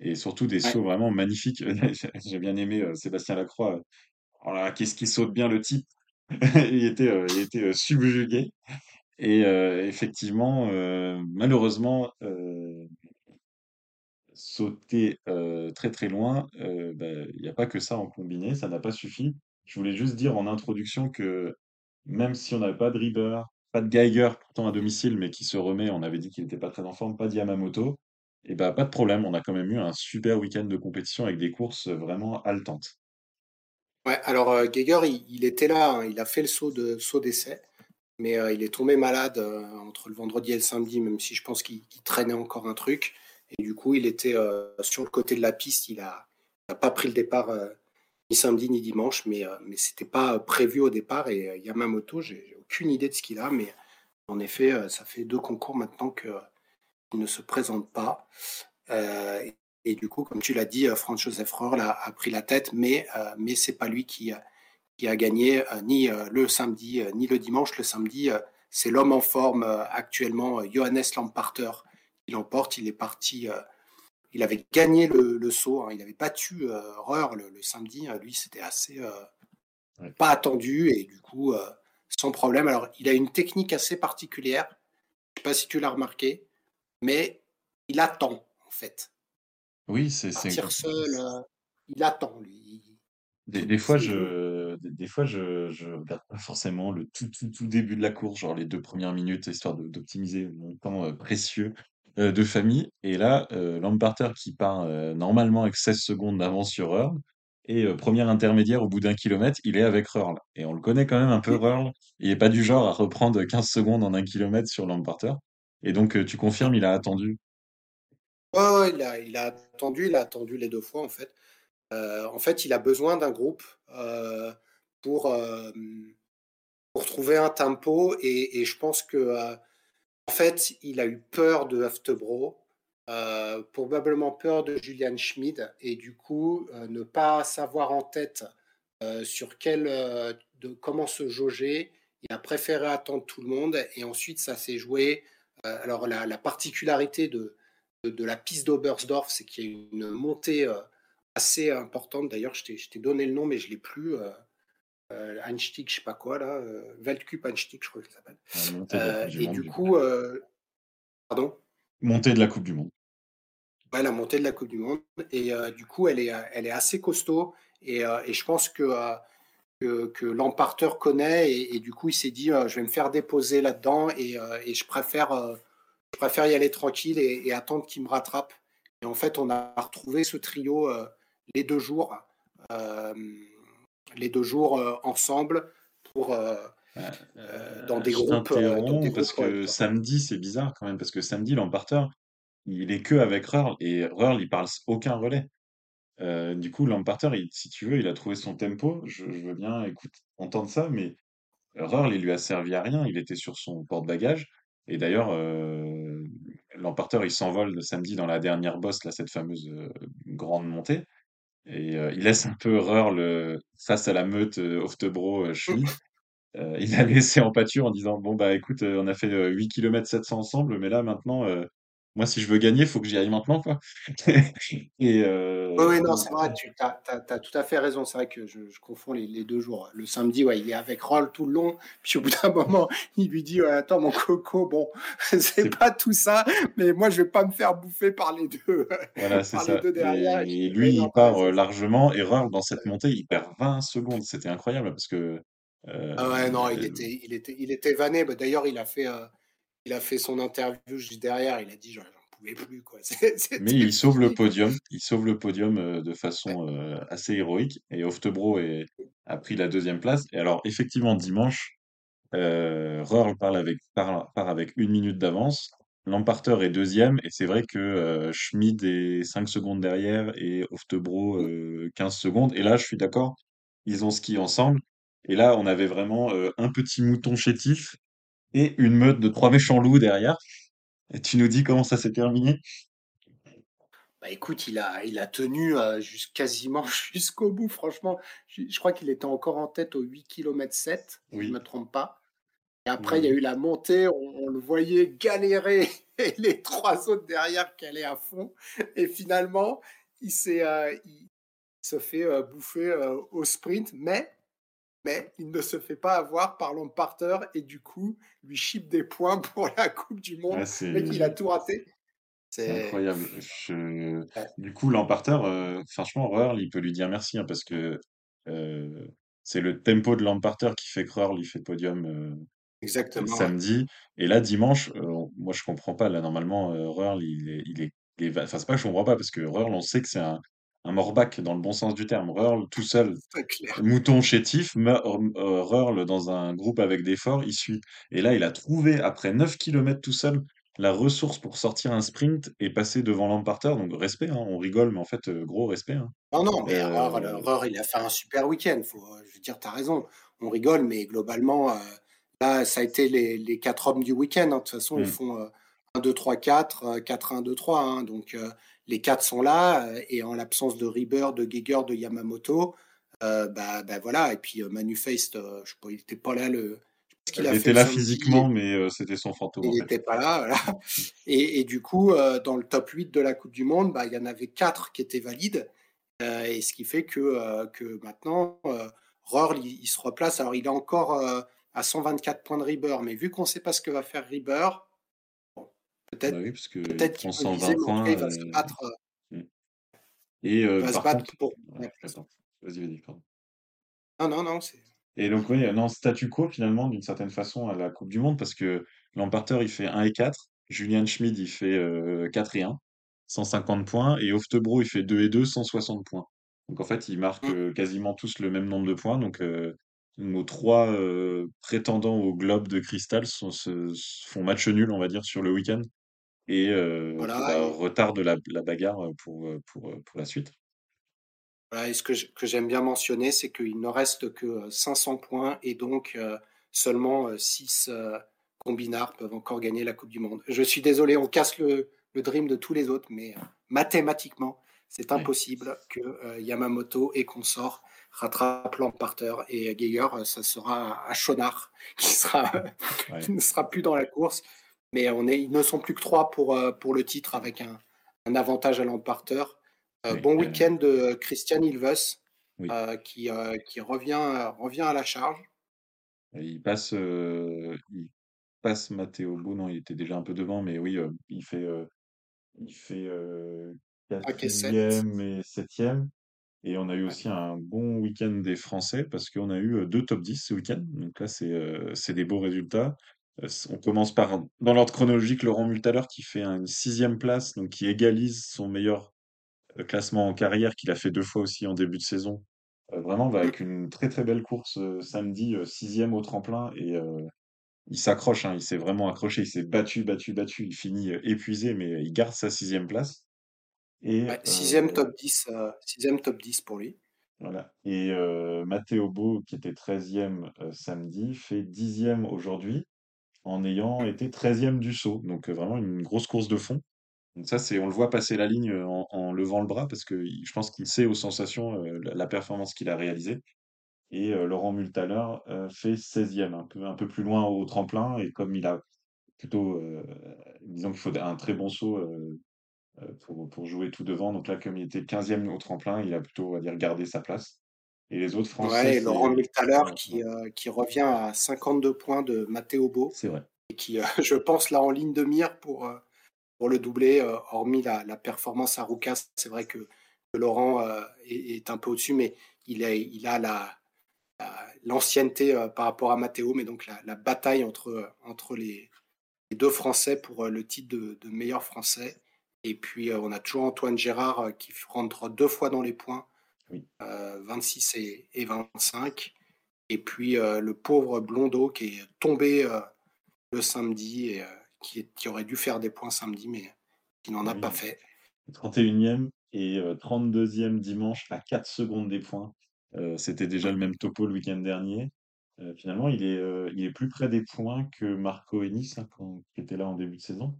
S2: Et surtout des
S1: ouais,
S2: sauts vraiment magnifiques. J'ai bien aimé Sébastien Lacroix. Oh là, qu'est-ce qu'il saute bien le type. Il était, euh, il était euh, subjugué. Et effectivement, malheureusement, sauter très très loin, bah, il n'y a pas que ça en combiné, ça n'a pas suffi. Je voulais juste dire en introduction que même si on n'avait pas de Rieber, pas de Geiger, pourtant à domicile, mais qui se remet, on avait dit qu'il n'était pas très en forme, pas de Yamamoto, et bah pas de problème, on a quand même eu un super week-end de compétition avec des courses vraiment haletantes.
S1: ouais. Alors, Geiger, il, il était là, hein, il a fait le saut de saut d'essai, mais euh, il est tombé malade euh, entre le vendredi et le samedi, même si je pense qu'il traînait encore un truc. Et du coup, il était euh, sur le côté de la piste, il a, il a pas pris le départ ni samedi ni dimanche, mais, mais c'était pas prévu au départ. Et Yamamoto, j'ai aucune idée de ce qu'il a, mais en effet, ça fait deux concours maintenant qu'il ne se présente pas. Et, du coup, comme tu l'as dit, Franz Josef Röhrl a, pris la tête, mais, mais c'est pas lui qui, qui a gagné euh, ni euh, le samedi euh, ni le dimanche. Le samedi, c'est l'homme en forme actuellement, Johannes Lamparter, qui l'emporte. Il est parti, il avait gagné le, le saut, hein. il avait battu Röhrl le, le samedi. Euh, lui, c'était assez
S2: Ouais.
S1: pas attendu et du coup, sans problème. Alors, il a une technique assez particulière. Je sais pas si tu l'as remarqué, mais il attend en fait.
S2: Oui, c'est, c'est,
S1: Partir seul, euh, il attend lui.
S2: Des, des fois, je, des, des fois, je, je regarde pas forcément le tout, tout, tout début de la course, genre les deux premières minutes, histoire de- d'optimiser mon temps euh, précieux. euh, de famille. Et là, euh, Lamparter qui part euh, normalement avec 16 secondes d'avance sur Earl. Et euh, premier intermédiaire au bout d'un kilomètre, il est avec Earl. Et on le connaît quand même un peu, Earl. Il n'est pas du genre à reprendre 15 secondes en un kilomètre sur Lamparter. Et donc, euh, tu confirmes, il a attendu?
S1: Ouais, ouais, il a, il a attendu, il a attendu les deux fois en fait. Euh, en fait, il a besoin d'un groupe euh, pour, euh, pour trouver un tempo et, je pense que en fait, il a eu peur de Haftebro, probablement peur de Julian Schmid et du coup ne pas savoir en tête sur quel, de comment se jauger. Il a préféré attendre tout le monde et ensuite ça s'est joué. Alors la, la particularité de, de, de la piste d'Oberstdorf, c'est qu'il y a une montée assez importante. D'ailleurs, je t'ai donné le nom, mais je l'ai plus. Euh, euh, Einstieg, je sais pas quoi là, euh, Weltcup Einstieg, je crois qu'il s'appelle. Euh, et du
S2: coup.
S1: euh, pardon,
S2: Montée de la Coupe du Monde.
S1: ouais, la montée de la Coupe du Monde. Et du coup, elle est, elle est assez costaud. Et, et je pense que, que, que l'emparteur connaît. Et, et du coup, il s'est dit, je vais me faire déposer là-dedans. Et, et je, préfère, je préfère y aller tranquille et, attendre qu'il me rattrape. Et en fait, on a retrouvé ce trio les deux jours, euh, les deux jours euh, ensemble pour, euh, dans des
S2: je
S1: groupes. dans des
S2: parce
S1: groupes
S2: que samedi, c'est bizarre quand même, parce que samedi, Lamparter, il est que avec Earl, et Earl, il parle aucun relais. Euh, du coup, Lamparter, si tu veux, il a trouvé son tempo. Je, je veux bien écoute, entendre ça, mais Earl, il lui a servi à rien. Il était sur son porte-bagages. Et d'ailleurs, euh, Lamparter, il s'envole le samedi dans la dernière bosse, là, cette fameuse euh, grande montée. Et euh, il laisse un peu Earl euh, face à la meute euh, Oftebro-Schmid. Euh, il l'a laissé en pâture en disant, bon, bah écoute, on a fait euh, 8 km 700 ensemble, mais là, maintenant, moi, si je veux gagner, il faut que j'y aille maintenant, quoi. Et, euh,
S1: oui, non, c'est vrai, tu as, tout à fait raison. C'est vrai que je, je confonds les, les deux jours. Le samedi, ouais, il est avec Roll tout le long. Puis au bout d'un moment, il lui dit ouais, Attends, mon coco, bon, c'est pas tout ça, mais moi, je vais pas me faire bouffer par les deux,
S2: Voilà, c'est ça.
S1: deux derrière. Et
S2: lui, il part euh, largement. Erreur dans cette montée, il perd 20 secondes. C'était incroyable parce que
S1: Ah ouais, non, il
S2: euh,
S1: était, il était, il était vanné. Bah, D'ailleurs, il a fait, euh, il a fait son interview juste derrière. Il a dit J'en pouvais plus, quoi.
S2: Mais il sauve le podium. Il sauve le podium euh, de
S1: Ouais.
S2: façon euh, assez héroïque. Et Oftebro est- a pris la deuxième place. Et alors, effectivement, dimanche, euh, Rohr parle avec, part, part avec une minute d'avance. Lamparter est deuxième. Et c'est vrai que euh, Schmid est 5 secondes derrière et Oftebro euh, 15 secondes. Et là, je suis d'accord, ils ont ski ensemble. Et là, on avait vraiment un petit mouton chétif et une meute de trois méchants loups derrière. Et tu nous dis comment ça s'est terminé?
S1: Bah écoute, il a, il a tenu euh, quasiment jusqu'au bout, franchement. Je, je crois qu'il était encore en tête au 8 km 7, si je ne
S2: Oui,
S1: me trompe pas. Et après, il y a
S2: oui.
S1: eu la montée, on, on le voyait galérer, et les trois autres derrière qui allaient à fond. Et finalement, il, s'est, euh, il se fait euh, bouffer euh, au sprint, mais, mais il ne se fait pas avoir par l'emparter, et du coup, lui chip des points pour la Coupe du Monde. Le mec, il a tout raté.
S2: c'est incroyable. Je...
S1: ouais,
S2: Du coup, Lamparter, euh, franchement, Roehrl, il peut lui dire merci hein, parce que euh, c'est le tempo de Lamparter qui fait que Roehrl, il fait podium euh,
S1: exactement,
S2: samedi. Et là, dimanche, moi, je comprends pas. Là, normalement, Roehrl, il est, il est, il est Enfin, c'est pas que je comprends pas parce que Roehrl, on sait que c'est un, un Morbach dans le bon sens du terme. Roehrl, tout seul. Mouton chétif, euh, Roehrl dans un groupe avec des forts, il suit. Et là, il a trouvé, après 9 kilomètres tout seul, la ressource pour sortir un sprint et passer devant Lamparter. Donc, respect, hein, on rigole, mais en fait, euh, gros respect. hein.
S1: Non, non, mais
S2: Euh,
S1: l'Erreur, il a fait un super week-end. Faut, je veux dire, tu as raison. On rigole, mais globalement, euh, là, ça a été les, les quatre hommes du week-end. hein. De toute façon, ils
S2: hmm.
S1: font euh, 1, 2, 3, 4, euh, 4, 1, 2, 3. hein. Donc, euh, les quatre sont là. euh, et en l'absence de Rieber, de Geiger, de Yamamoto, euh, bah, bah voilà. Et puis, euh, Manifest, euh, je sais pas, il n'était pas là. Le,
S2: il était là physiquement, mais euh, c'était son fantôme,
S1: Il n'était pas là. Voilà. Et, et du coup, euh, dans le top 8 de la Coupe du Monde, bah, il y en avait 4 qui étaient valides. Euh, et ce qui fait que, euh, que maintenant, euh, Rohr, il, il se replace. Alors, il est encore euh, à 124 points de Rieber, mais vu qu'on ne sait pas ce que va faire Rieber, bon,
S2: Bah
S1: peut-être
S2: oui, parce
S1: peut-être qu'il peut
S2: 120
S1: viser, mais en tout cas,
S2: points.
S1: il va se
S2: euh,
S1: battre, euh,
S2: hmm. Et
S1: il
S2: euh,
S1: va se battre
S2: contre,
S1: pour.
S2: ouais, vas-y, vas-y, pardon.
S1: non, non, non, c'est.
S2: Et donc, oui, non, statu quo, finalement, d'une certaine façon, à la Coupe du Monde, parce que Lamparter, il fait 1 et 4. Julian Schmid, il fait euh, 4 et 1, 150 points. Et Oftebro, il fait 2 et 2, 160 points. Donc en fait, ils marquent
S1: Mm.
S2: euh, quasiment tous le même nombre de points. Donc euh, nos trois euh, prétendants au globe de cristal sont, se, se font match nul, on va dire, sur le week-end. Et euh,
S1: Voilà.
S2: bah,
S1: Et,
S2: retarde la, la bagarre pour, euh, pour, euh, pour la suite.
S1: voilà. Et ce que je- que j'aime bien mentionner, c'est qu'il ne reste que euh, 500 points et donc euh, seulement 6 combinards peuvent encore gagner la Coupe du Monde. Je suis désolé, on casse le, le dream de tous les autres, mais euh, mathématiquement, c'est
S2: Ouais.
S1: impossible que euh, Yamamoto et consorts rattrapent Lamparter et Geiger. euh, Ça sera à Chonard qui, sera,
S2: Ouais.
S1: qui ne sera plus dans la course. Mais on est, ils ne sont plus que trois pour, euh, pour le titre avec un, un avantage à Lamparter. Euh,
S2: Oui,
S1: bon
S2: euh,
S1: week-end de Christian Ilves
S2: Oui.
S1: qui, qui revient, revient à la charge.
S2: Il passe, il passe Matteo Bo, non, il était déjà un peu devant, mais oui, il fait, il fait
S1: 5 et 7.
S2: quatrième et septième. Et on a eu aussi un bon week-end des Français parce qu'on a eu deux top 10 ce week-end. Donc là, c'est euh, c'est des beaux résultats. On commence par, dans l'ordre chronologique, Laurent Multaler qui fait une sixième place, donc qui égalise son meilleur euh, classement en carrière qu'il a fait deux fois aussi en début de saison. Euh, vraiment, bah, avec une très très belle course euh, samedi, sixième au tremplin et il s'accroche, hein, il s'est vraiment accroché, il s'est battu, battu, battu, il finit épuisé, mais il garde sa sixième place. Et
S1: Ouais, sixième top 10, euh, sixième top 10 pour lui.
S2: voilà. Et Matteo Bo, qui était treizième euh, samedi, fait dixième aujourd'hui en ayant été treizième du saut. Donc euh, vraiment une grosse course de fond. Donc ça, on le voit passer la ligne euh, en, levant le bras parce que je pense qu'il sait aux sensations euh, la, performance qu'il a réalisée. Et Laurent Multaler fait seizième, un peu, plus loin au tremplin. Et comme il a plutôt, disons qu'il faut un très bon saut pour, jouer tout devant. Donc là, comme il était quinzième au tremplin, il a plutôt, on dire, gardé sa place. Et les autres Français,
S1: Ouais, et Laurent
S2: Ouais,
S1: qui, euh, qui revient à 52 points de Matteo Bo
S2: c'est vrai.
S1: et qui, euh, je pense, là en ligne de mire pour, euh, pour le doubler, euh, hormis la, la performance à Roucas. C'est vrai que, que Laurent est, est un peu au-dessus, mais il a, il a la, la- l'ancienneté par rapport à Matteo, mais donc la, la bataille entre, entre les, les deux Français pour le titre de, de meilleur Français. Et puis, on a toujours Antoine Gérard qui rentre deux fois dans les points,
S2: Oui.
S1: euh, 26 et, et 25. Et puis, euh, le pauvre Blondeau qui est tombé euh, le samedi et qui, est- qui aurait dû faire des points samedi, mais qui n'en a
S2: Oui.
S1: pas fait.
S2: 31e et euh, 32e dimanche à 4 secondes des points. Euh, c'était déjà le même topo le week-end dernier. Euh, finalement, il est, euh, il est plus près des points que Marco Ennis, hein, quand- qui était là en début de saison.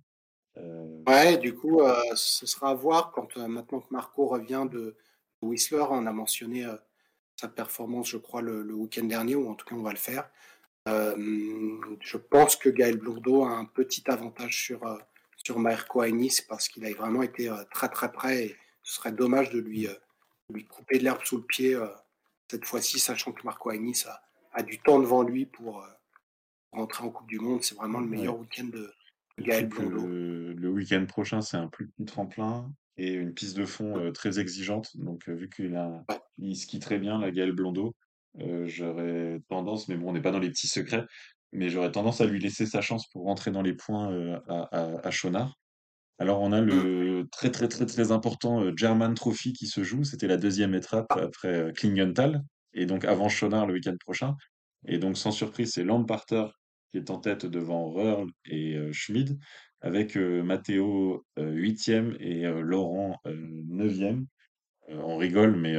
S1: Ouais, du coup, ce sera à voir quand maintenant que Marco revient de Whistler. On a mentionné euh, sa performance, je crois, le, le week-end dernier, ou en tout cas, on va le faire. Euh, je pense que Gaël Blondeau a un petit avantage sur, euh, sur Marco Ennis parce qu'il a vraiment été très très près et ce serait dommage de lui, de lui couper de l'herbe sous le pied cette fois-ci, sachant que Marco Ennis a, a du temps devant lui pour rentrer en Coupe du Monde. C'est vraiment le meilleur
S2: Ouais.
S1: week-end de, Gaël Blondeau.
S2: le, le week-end prochain, c'est un plus petit tremplin et une piste de fond très exigeante. Donc, vu qu'il a, il skie très bien, la Gaël Blondeau, j'aurais tendance, mais bon, on n'est pas dans les petits secrets, mais j'aurais tendance à lui laisser sa chance pour rentrer dans les points à, à, à Chonard. Alors, on a
S1: Mm.
S2: le très, très, très, très important German Trophy qui se joue. C'était la deuxième étape après euh, Klingenthal et donc avant Chonard le week-end prochain. Et donc, sans surprise, c'est Lamparter qui est en tête devant Röhrl et Schmid, avec Matteo euh, 8e et Laurent euh, 9e. Euh, on rigole, mais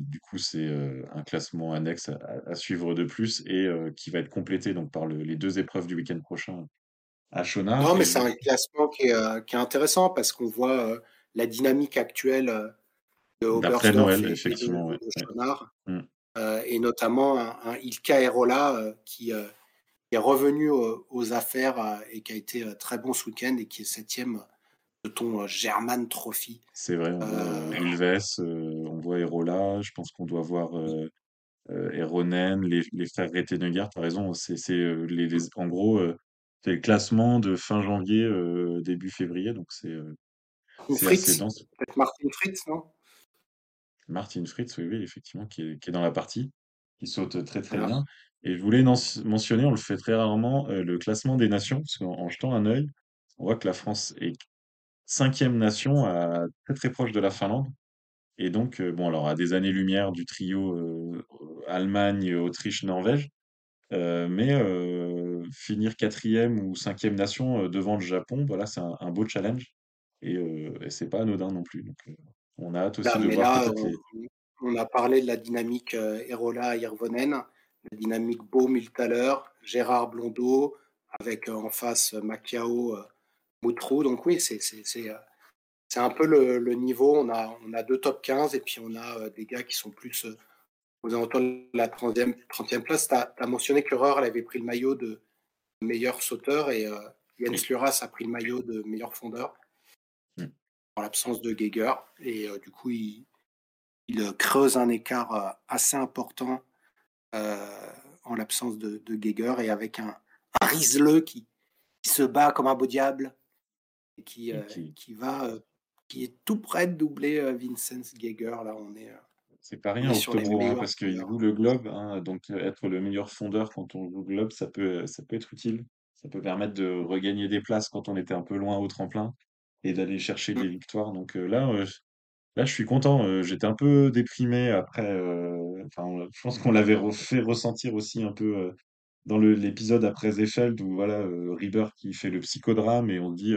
S2: du coup, c'est un classement annexe à, à suivre de plus et qui va être complété donc, par le- les deux épreuves du week-end prochain à Chonard.
S1: Non, mais c'est un classement qui est, qui est intéressant parce qu'on voit la dynamique actuelle de Oberstdorf et, de,
S2: effectivement,
S1: de
S2: ouais.
S1: Schonard,
S2: Mm.
S1: euh, et notamment un, un Ilka Erola euh, qui, euh, qui est revenu aux, affaires euh, et qui a été euh, très bon ce week-end et qui est septième de ton euh, German Trophy.
S2: C'est vrai, on voit
S1: euh,
S2: on voit Erola, je pense qu'on doit voir Eronen, les, les frères Rettenegger, t'as raison, c'est c'est, les, les- en gros, c'est le classement de fin janvier, début février, donc c'est
S1: Fritz,
S2: dense.
S1: Martin Fritz, non?
S2: Martin Fritz, oui, oui, effectivement, qui est, qui est dans la partie, qui saute très très
S1: Voilà.
S2: bien. Et je voulais mentionner, on le fait très rarement, euh, le classement des nations, parce qu'en en jetant un œil, on voit que la France est cinquième nation, à, très très proche de la Finlande. Et donc, euh, bon, alors à des années-lumière du trio euh, Allemagne, Autriche, Norvège, mais finir quatrième ou cinquième nation devant le Japon, voilà, c'est un, un beau challenge. Et, et c'est pas anodin non plus. Donc, on a hâte aussi
S1: Là,
S2: de voir
S1: là, on,
S2: les.
S1: on a parlé de la dynamique Erola Hirvonen, la dynamique l'heure, Gérard Blondeau, avec euh, en face euh, Macchiao euh, Moutrou. Donc oui, c'est c'est- c'est, c'est un peu le, le niveau. On a, on a deux top 15 et puis on a des gars qui sont plus aux alentours de la 30e, 30e place. Tu as, mentionné que elle avait pris le maillot de meilleur sauteur et euh, Jens. Luras a pris le maillot de meilleur fondeur
S2: Mm.
S1: en l'absence de Geiger. Et euh, du coup, il, il, creuse un écart assez important en l'absence de, de Geiger et avec un, un qui, qui se bat comme un beau diable et qui, euh,
S2: qui-
S1: va, euh, qui est tout près de doubler euh, Vincent Geiger. Là, on est. euh,
S2: C'est pas rien, Octobro, hein, parce qu'il joue le globe, hein, donc euh, être le meilleur fondeur quand on joue le globe, ça peut, ça peut être utile. Ça peut permettre de regagner des places quand on était un peu loin au tremplin et d'aller chercher des
S1: Mm.
S2: victoires. Donc euh, là, euh, là, je suis content. euh, j'étais un peu déprimé après. euh, Enfin, je pense qu'on l'avait fait ressentir aussi un peu euh, dans l'épisode après Zefeld où voilà, euh, qui fait le psychodrame et on dit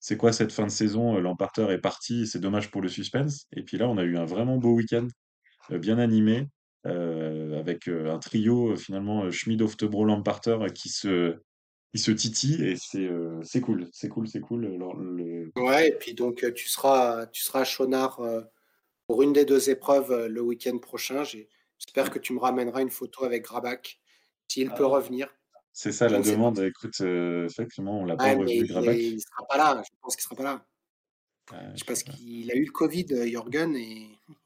S2: c'est quoi cette fin de saison? L'emparteur est parti, c'est dommage pour le suspense. Et puis là, on a eu un vraiment beau week-end bien animé, avec un trio finalement euh, Schmid, Oftebro, Lamparter qui se qui se titille et c'est euh, c'est cool, c'est cool, c'est cool. Alors, le...
S1: Ouais, et puis donc euh, tu seras, tu seras à Chonard euh, pour une des deux épreuves le week-end prochain. J'espère que tu me ramèneras une photo avec Grabac, s'il peut
S2: Ah.
S1: revenir.
S2: C'est ça
S1: Je
S2: la demande. Écoute, euh, effectivement, on l'a pas revu
S1: il,
S2: Grabac.
S1: est- il sera pas là. Je pense qu'il sera pas là. Je
S2: je
S1: pense
S2: sais pas.
S1: qu'il a eu le Covid, Jorgen, et il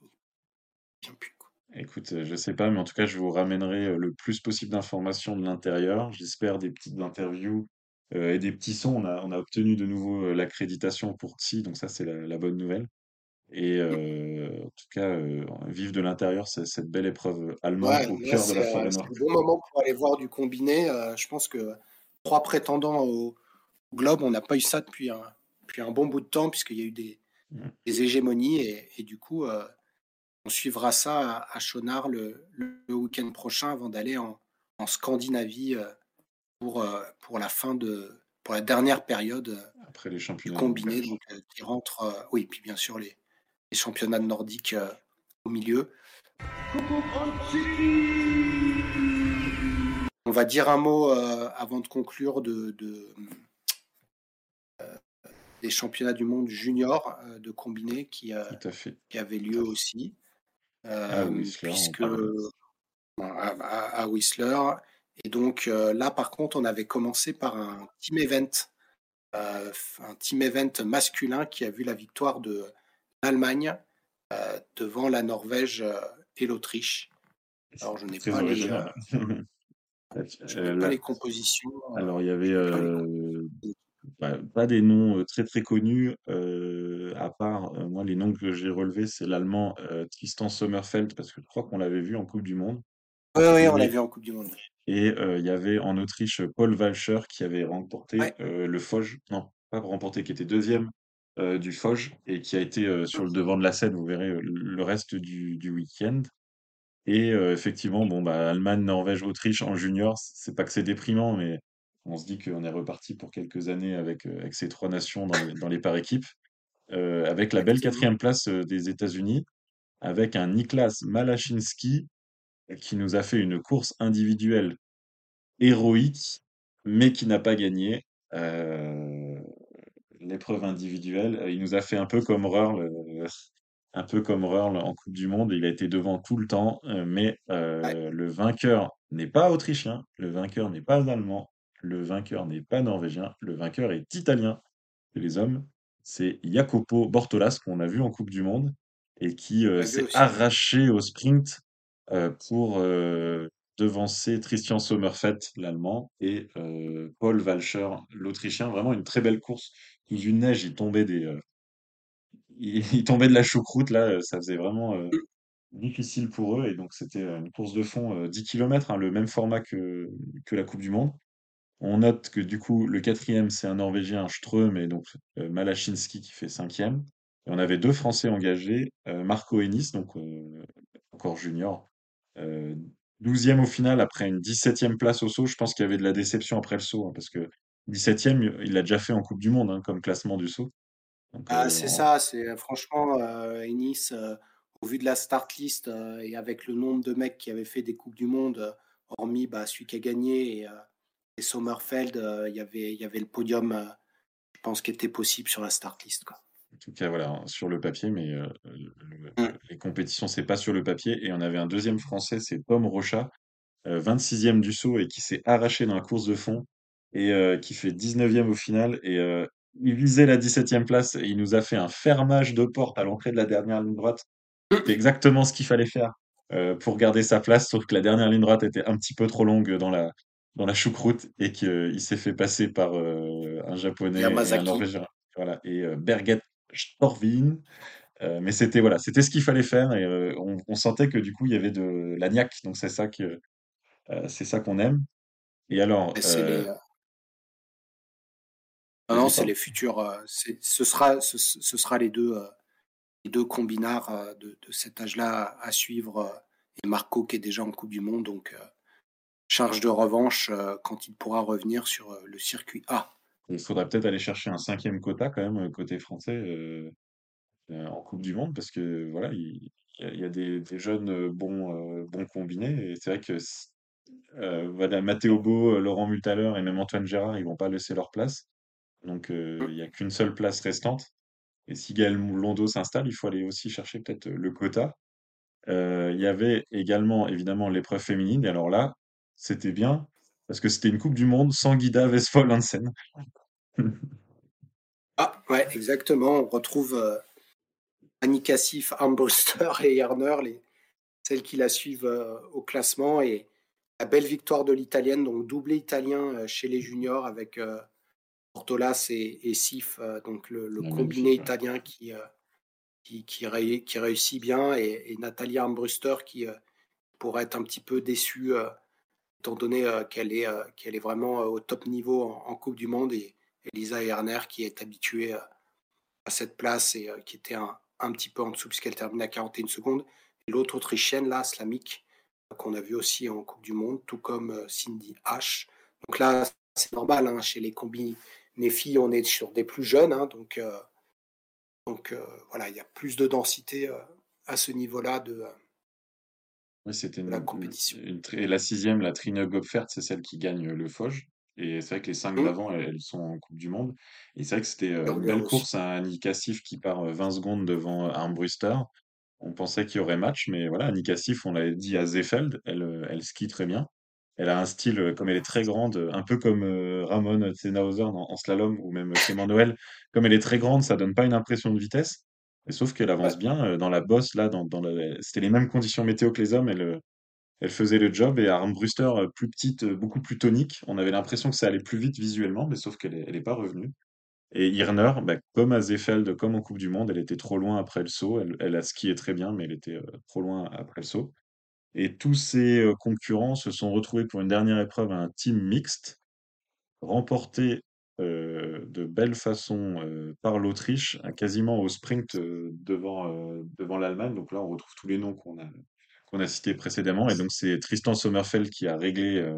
S1: vient plus.
S2: Écoute, euh, je sais pas, mais en tout cas, je vous ramènerai euh, le plus possible d'informations de l'intérieur. J'espère des petites interviews euh, et des petits sons. On a, on a obtenu de nouveau euh, l'accréditation pour TSI, donc ça, c'est la, la bonne nouvelle. Et euh, en tout cas, euh, vive de l'intérieur c'est cette belle épreuve allemande
S1: Ouais,
S2: au
S1: là,
S2: cœur de la
S1: c'est
S2: forêt
S1: c'est le bon moment pour aller voir du combiné. Euh, je pense que trois prétendants au Globe, on n'a pas eu ça depuis un, depuis un bon bout de temps, puisqu'il y a eu des,
S2: Mm.
S1: des hégémonies. Et, et du coup, euh, on suivra ça à, à Chonard le, week-end prochain avant d'aller en, en Scandinavie euh, pour, euh, pour la fin de pour la dernière période euh,
S2: Après les
S1: du
S2: championnats
S1: donc qui rentre. oui, puis bien sûr les, les championnats nordiques au milieu. On va dire un mot euh, avant de conclure de, de, euh, des championnats du monde junior euh, de combiné qui, qui avaient lieu aussi, euh,
S2: Ah, Whistler,
S1: puisque à, à- à Whistler. Et donc euh, là, par contre, on avait commencé par un team event, euh, un team event masculin qui a vu la victoire de l'Allemagne devant la Norvège et l'Autriche. Alors, je n'ai pas les,
S2: original.
S1: je
S2: Euh,
S1: n'ai pas
S2: là-
S1: les compositions.
S2: alors, il y avait
S1: pas
S2: des noms très très connus, à part, euh, moi, les noms que j'ai relevés, c'est l'allemand euh, Tristan Sommerfeld, parce que je crois qu'on l'avait vu en Coupe du Monde.
S1: Oui, oui, on l'a vu en Coupe du Monde.
S2: et euh, il y avait en Autriche Paul Walcher qui avait remporté
S1: Ouais.
S2: le Foge, non, pas remporté, qui était deuxième euh, du Foge et qui a été euh, sur le devant de la scène, vous verrez, euh, le reste du, du week-end. Et effectivement, bon, bah, Allemagne, Norvège, Autriche en junior, c'est pas que c'est déprimant, mais on se dit qu'on est reparti pour quelques années avec, avec ces trois nations dans les, dans les par équipes, euh, avec la belle quatrième place euh, des États-Unis, avec un Niklas Malachinski euh, qui nous a fait une course individuelle héroïque, mais qui n'a pas gagné euh, l'épreuve individuelle. Il nous a fait un peu comme euh, un peu comme en Coupe du Monde. Il a été devant tout le temps, mais
S1: Ouais.
S2: le vainqueur n'est pas autrichien, le vainqueur n'est pas allemand, le vainqueur n'est pas norvégien, le vainqueur est italien. Et les hommes, c'est Jacopo Bortolas qu'on a vu en Coupe du Monde et qui euh, s'est arraché au sprint euh, pour euh, devancer Christian Sommerfeld, l'allemand, et Paul Walcher, l'autrichien. Vraiment une très belle course. Sous une neige, il tombait des, il, il tombait de la choucroute là, ça faisait vraiment euh, difficile pour eux et donc c'était une course de fond euh, 10 km, le même format que, que la Coupe du Monde. On note que du coup, le quatrième, c'est un Norvégien, Ström, et donc euh, Malachinski qui fait cinquième. Et on avait deux Français engagés, euh, Marco Ennis, donc euh, encore junior, 12e au final après une 17e place au saut. Je pense qu'il y avait de la déception après le saut, hein, parce que 17e, il l'a déjà fait en Coupe du Monde hein, comme classement du saut. Donc,
S1: Ah, c'est ça, c'est franchement, Ennis, au vu de la start list et avec le nombre de mecs qui avaient fait des Coupes du Monde, hormis bah, celui qui a gagné et, et Sommerfeld, euh, il y avait, il y avait le podium, euh, je pense, qui était possible sur la start list. Quoi.
S2: en tout cas, voilà, hein, sur le papier, mais euh, le-
S1: Mm.
S2: les compétitions, c'est pas sur le papier. Et on avait un deuxième Français, c'est Tom Rochat, euh, 26e du saut et qui s'est arraché dans la course de fond et qui fait 19e au final. Et il visait la 17e place et il nous a fait un fermage de porte à l'entrée de la dernière ligne droite. C'est exactement ce qu'il fallait faire euh, pour garder sa place, sauf que la dernière ligne droite était un petit peu trop longue dans la, dans la choucroute et qu'il s'est fait passer par euh, un japonais et un norvégien. Voilà, et euh, Berget Storvin. Euh, mais c'était voilà, c'était ce qu'il fallait faire et euh, on, on sentait que du coup il y avait de la niaque, donc c'est ça que euh, c'est ça qu'on aime. Et alors, euh,
S1: les, euh, non, non, c'est les futurs, euh, ce sera, ce, ce sera les deux, euh, les deux combinards euh, de, de cet âge-là à suivre. euh, et Marco qui est déjà en Coupe du Monde, donc euh, charge de revanche euh, quand il pourra revenir sur euh, le circuit A.
S2: Il faudrait peut-être aller chercher un cinquième quota quand même, côté français, euh, en Coupe du Monde, parce que voilà, il, il y a, des, des jeunes bons, bons combinés. Et c'est vrai que euh, voilà, Matteo Beau, Laurent Multaler et même Antoine Gérard, ils vont pas laisser leur place. Donc euh, il n'y a qu'une seule place restante. Et si Gaël Londo s'installe, il faut aller aussi chercher peut-être le quota. Euh, il y avait également évidemment l'épreuve féminine. Et alors là, c'était bien, parce que c'était une Coupe du Monde sans Guida Westphal Hansen.
S1: Ah, ouais, exactement. On retrouve euh, Annie Cassif, Armbruster et Erner, les, celles qui la suivent euh, au classement. Et la belle victoire de l'italienne, donc doublé italien euh, chez les juniors avec euh, Ortolas et, et Sif, euh, donc le, combiné
S2: ouais.
S1: italien qui, euh, qui, qui, ré- qui réussit bien. Et, et Natalia Armbruster qui euh, pourrait être un petit peu déçue, euh, étant donné euh, qu'elle est, euh, est vraiment euh, au top niveau en, Coupe du Monde. Et Elisa Erner qui est habituée à cette place et qui était un, petit peu en dessous puisqu'elle termine à 41 secondes. Et l'autre autrichienne, là, Slamik, qu'on a vu aussi en Coupe du Monde, tout comme Cindy H. Donc là, c'est normal, hein, chez les combinés filles, on est sur des plus jeunes, hein, donc, voilà, il y a plus de densité à ce niveau-là de,
S2: Oui, c'était
S1: de la
S2: une,
S1: compétition.
S2: une et la sixième, la Trine Gopfert, c'est celle qui gagne le Foge. Et c'est vrai que les cinq
S1: Hum,
S2: d'avant, elles, elles sont en Coupe du Monde. Et c'est vrai que c'était euh, une belle course à Annie Cassif qui part euh, 20 secondes devant euh, Armbruster. On pensait qu'il y aurait match, mais voilà, Annie Cassif, on l'avait dit à Zefeld, elle, euh, elle skie très bien. Elle a un style, euh, comme elle est très grande, euh, un peu comme euh, Ramon Tsenhauser en, en slalom, ou même Clément Noël. Comme elle est très grande, ça donne pas une impression de vitesse. Et sauf qu'elle avance
S1: Ouais.
S2: bien euh, dans la bosse, là, dans, dans la... c'était les mêmes conditions météo que les hommes. Elle, euh, elle faisait le job et Armbruster, euh, plus petite, beaucoup plus tonique. On avait l'impression que ça allait plus vite visuellement, mais sauf qu'elle est, elle est pas revenue. Et Irner, bah, comme à Zefeld, comme en Coupe du Monde, elle était trop loin après le saut. Elle, elle a skié très bien, mais elle était euh, trop loin après le saut. Et tous ses euh, concurrents se sont retrouvés pour une dernière épreuve à un team mixte, remporté de belle façon euh, par l'Autriche, à quasiment au sprint euh, devant, devant l'Allemagne. Donc là, on retrouve tous les noms qu'on a, qu'on a cités précédemment. Et donc, c'est Tristan Sommerfeld qui a réglé.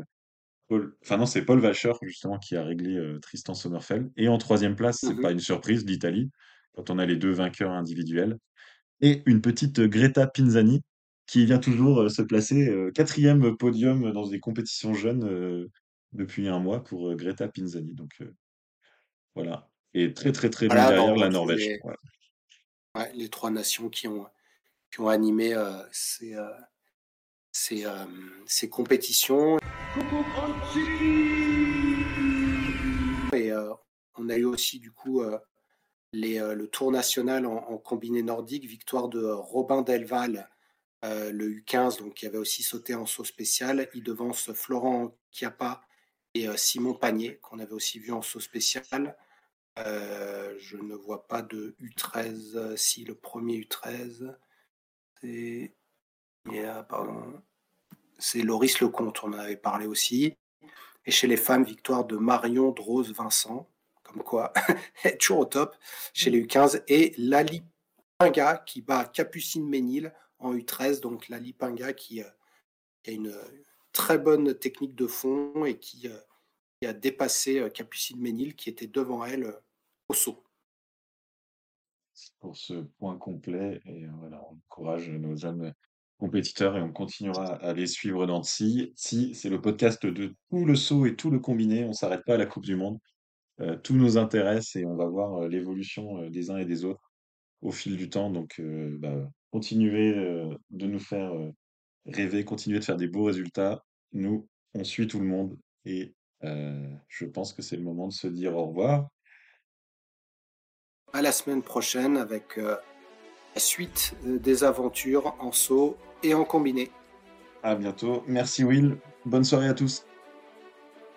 S2: Paul... Enfin, non, c'est Paul Vacher, justement, qui a réglé Tristan Sommerfeld. Et en troisième place, c'est pas
S1: Mhm.
S2: une surprise, l'Italie, quand on a les deux vainqueurs individuels. Et une petite Greta Pinzani, qui vient toujours se placer quatrième podium dans des compétitions jeunes depuis un mois pour Greta Pinzani. Donc voilà. Et très très très
S1: Voilà, on
S2: derrière la Norvège.
S1: les,
S2: Voilà.
S1: ouais, les trois nations qui ont, qui ont animé euh, ces, euh, ces, euh, ces compétitions. Et on a eu aussi du coup les, le tour national en, en combiné nordique, victoire de Robin Delval, euh, le U15, donc qui avait aussi sauté en saut spécial. Il devance Florent Chiappa et euh, Simon Panier, qu'on avait aussi vu en saut spécial. Euh, je ne vois pas de U13, euh, si le premier U13, c'est c'est Loris Lecomte, on en avait parlé aussi. Et chez les femmes, victoire de Marion Drose Vincent, comme quoi, toujours au top, chez les U15. Et Lali Pinga qui bat Capucine Ménil en U13. Donc Lali Pinga qui, qui a une très bonne technique de fond et qui, qui a dépassé Capucine Ménil qui était devant elle saut
S2: pour ce point complet. Et euh, voilà, on encourage nos jeunes compétiteurs et on continuera à les suivre dans TSI. TSI, c'est le podcast de tout le saut et tout le combiné. On s'arrête pas à la Coupe du Monde. Euh, tout nous intéresse et on va voir euh, l'évolution des uns et des autres au fil du temps. Donc, bah, continuez de nous faire rêver, continuez de faire des beaux résultats. Nous, on suit tout le monde et je pense que c'est le moment de se dire au revoir
S1: à la semaine prochaine avec euh, la suite euh, des aventures en saut et en combiné.
S2: À bientôt. Merci Will. Bonne soirée à tous.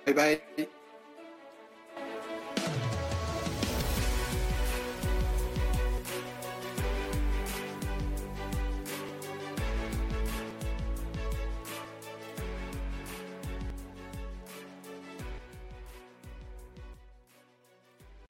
S1: Bye bye.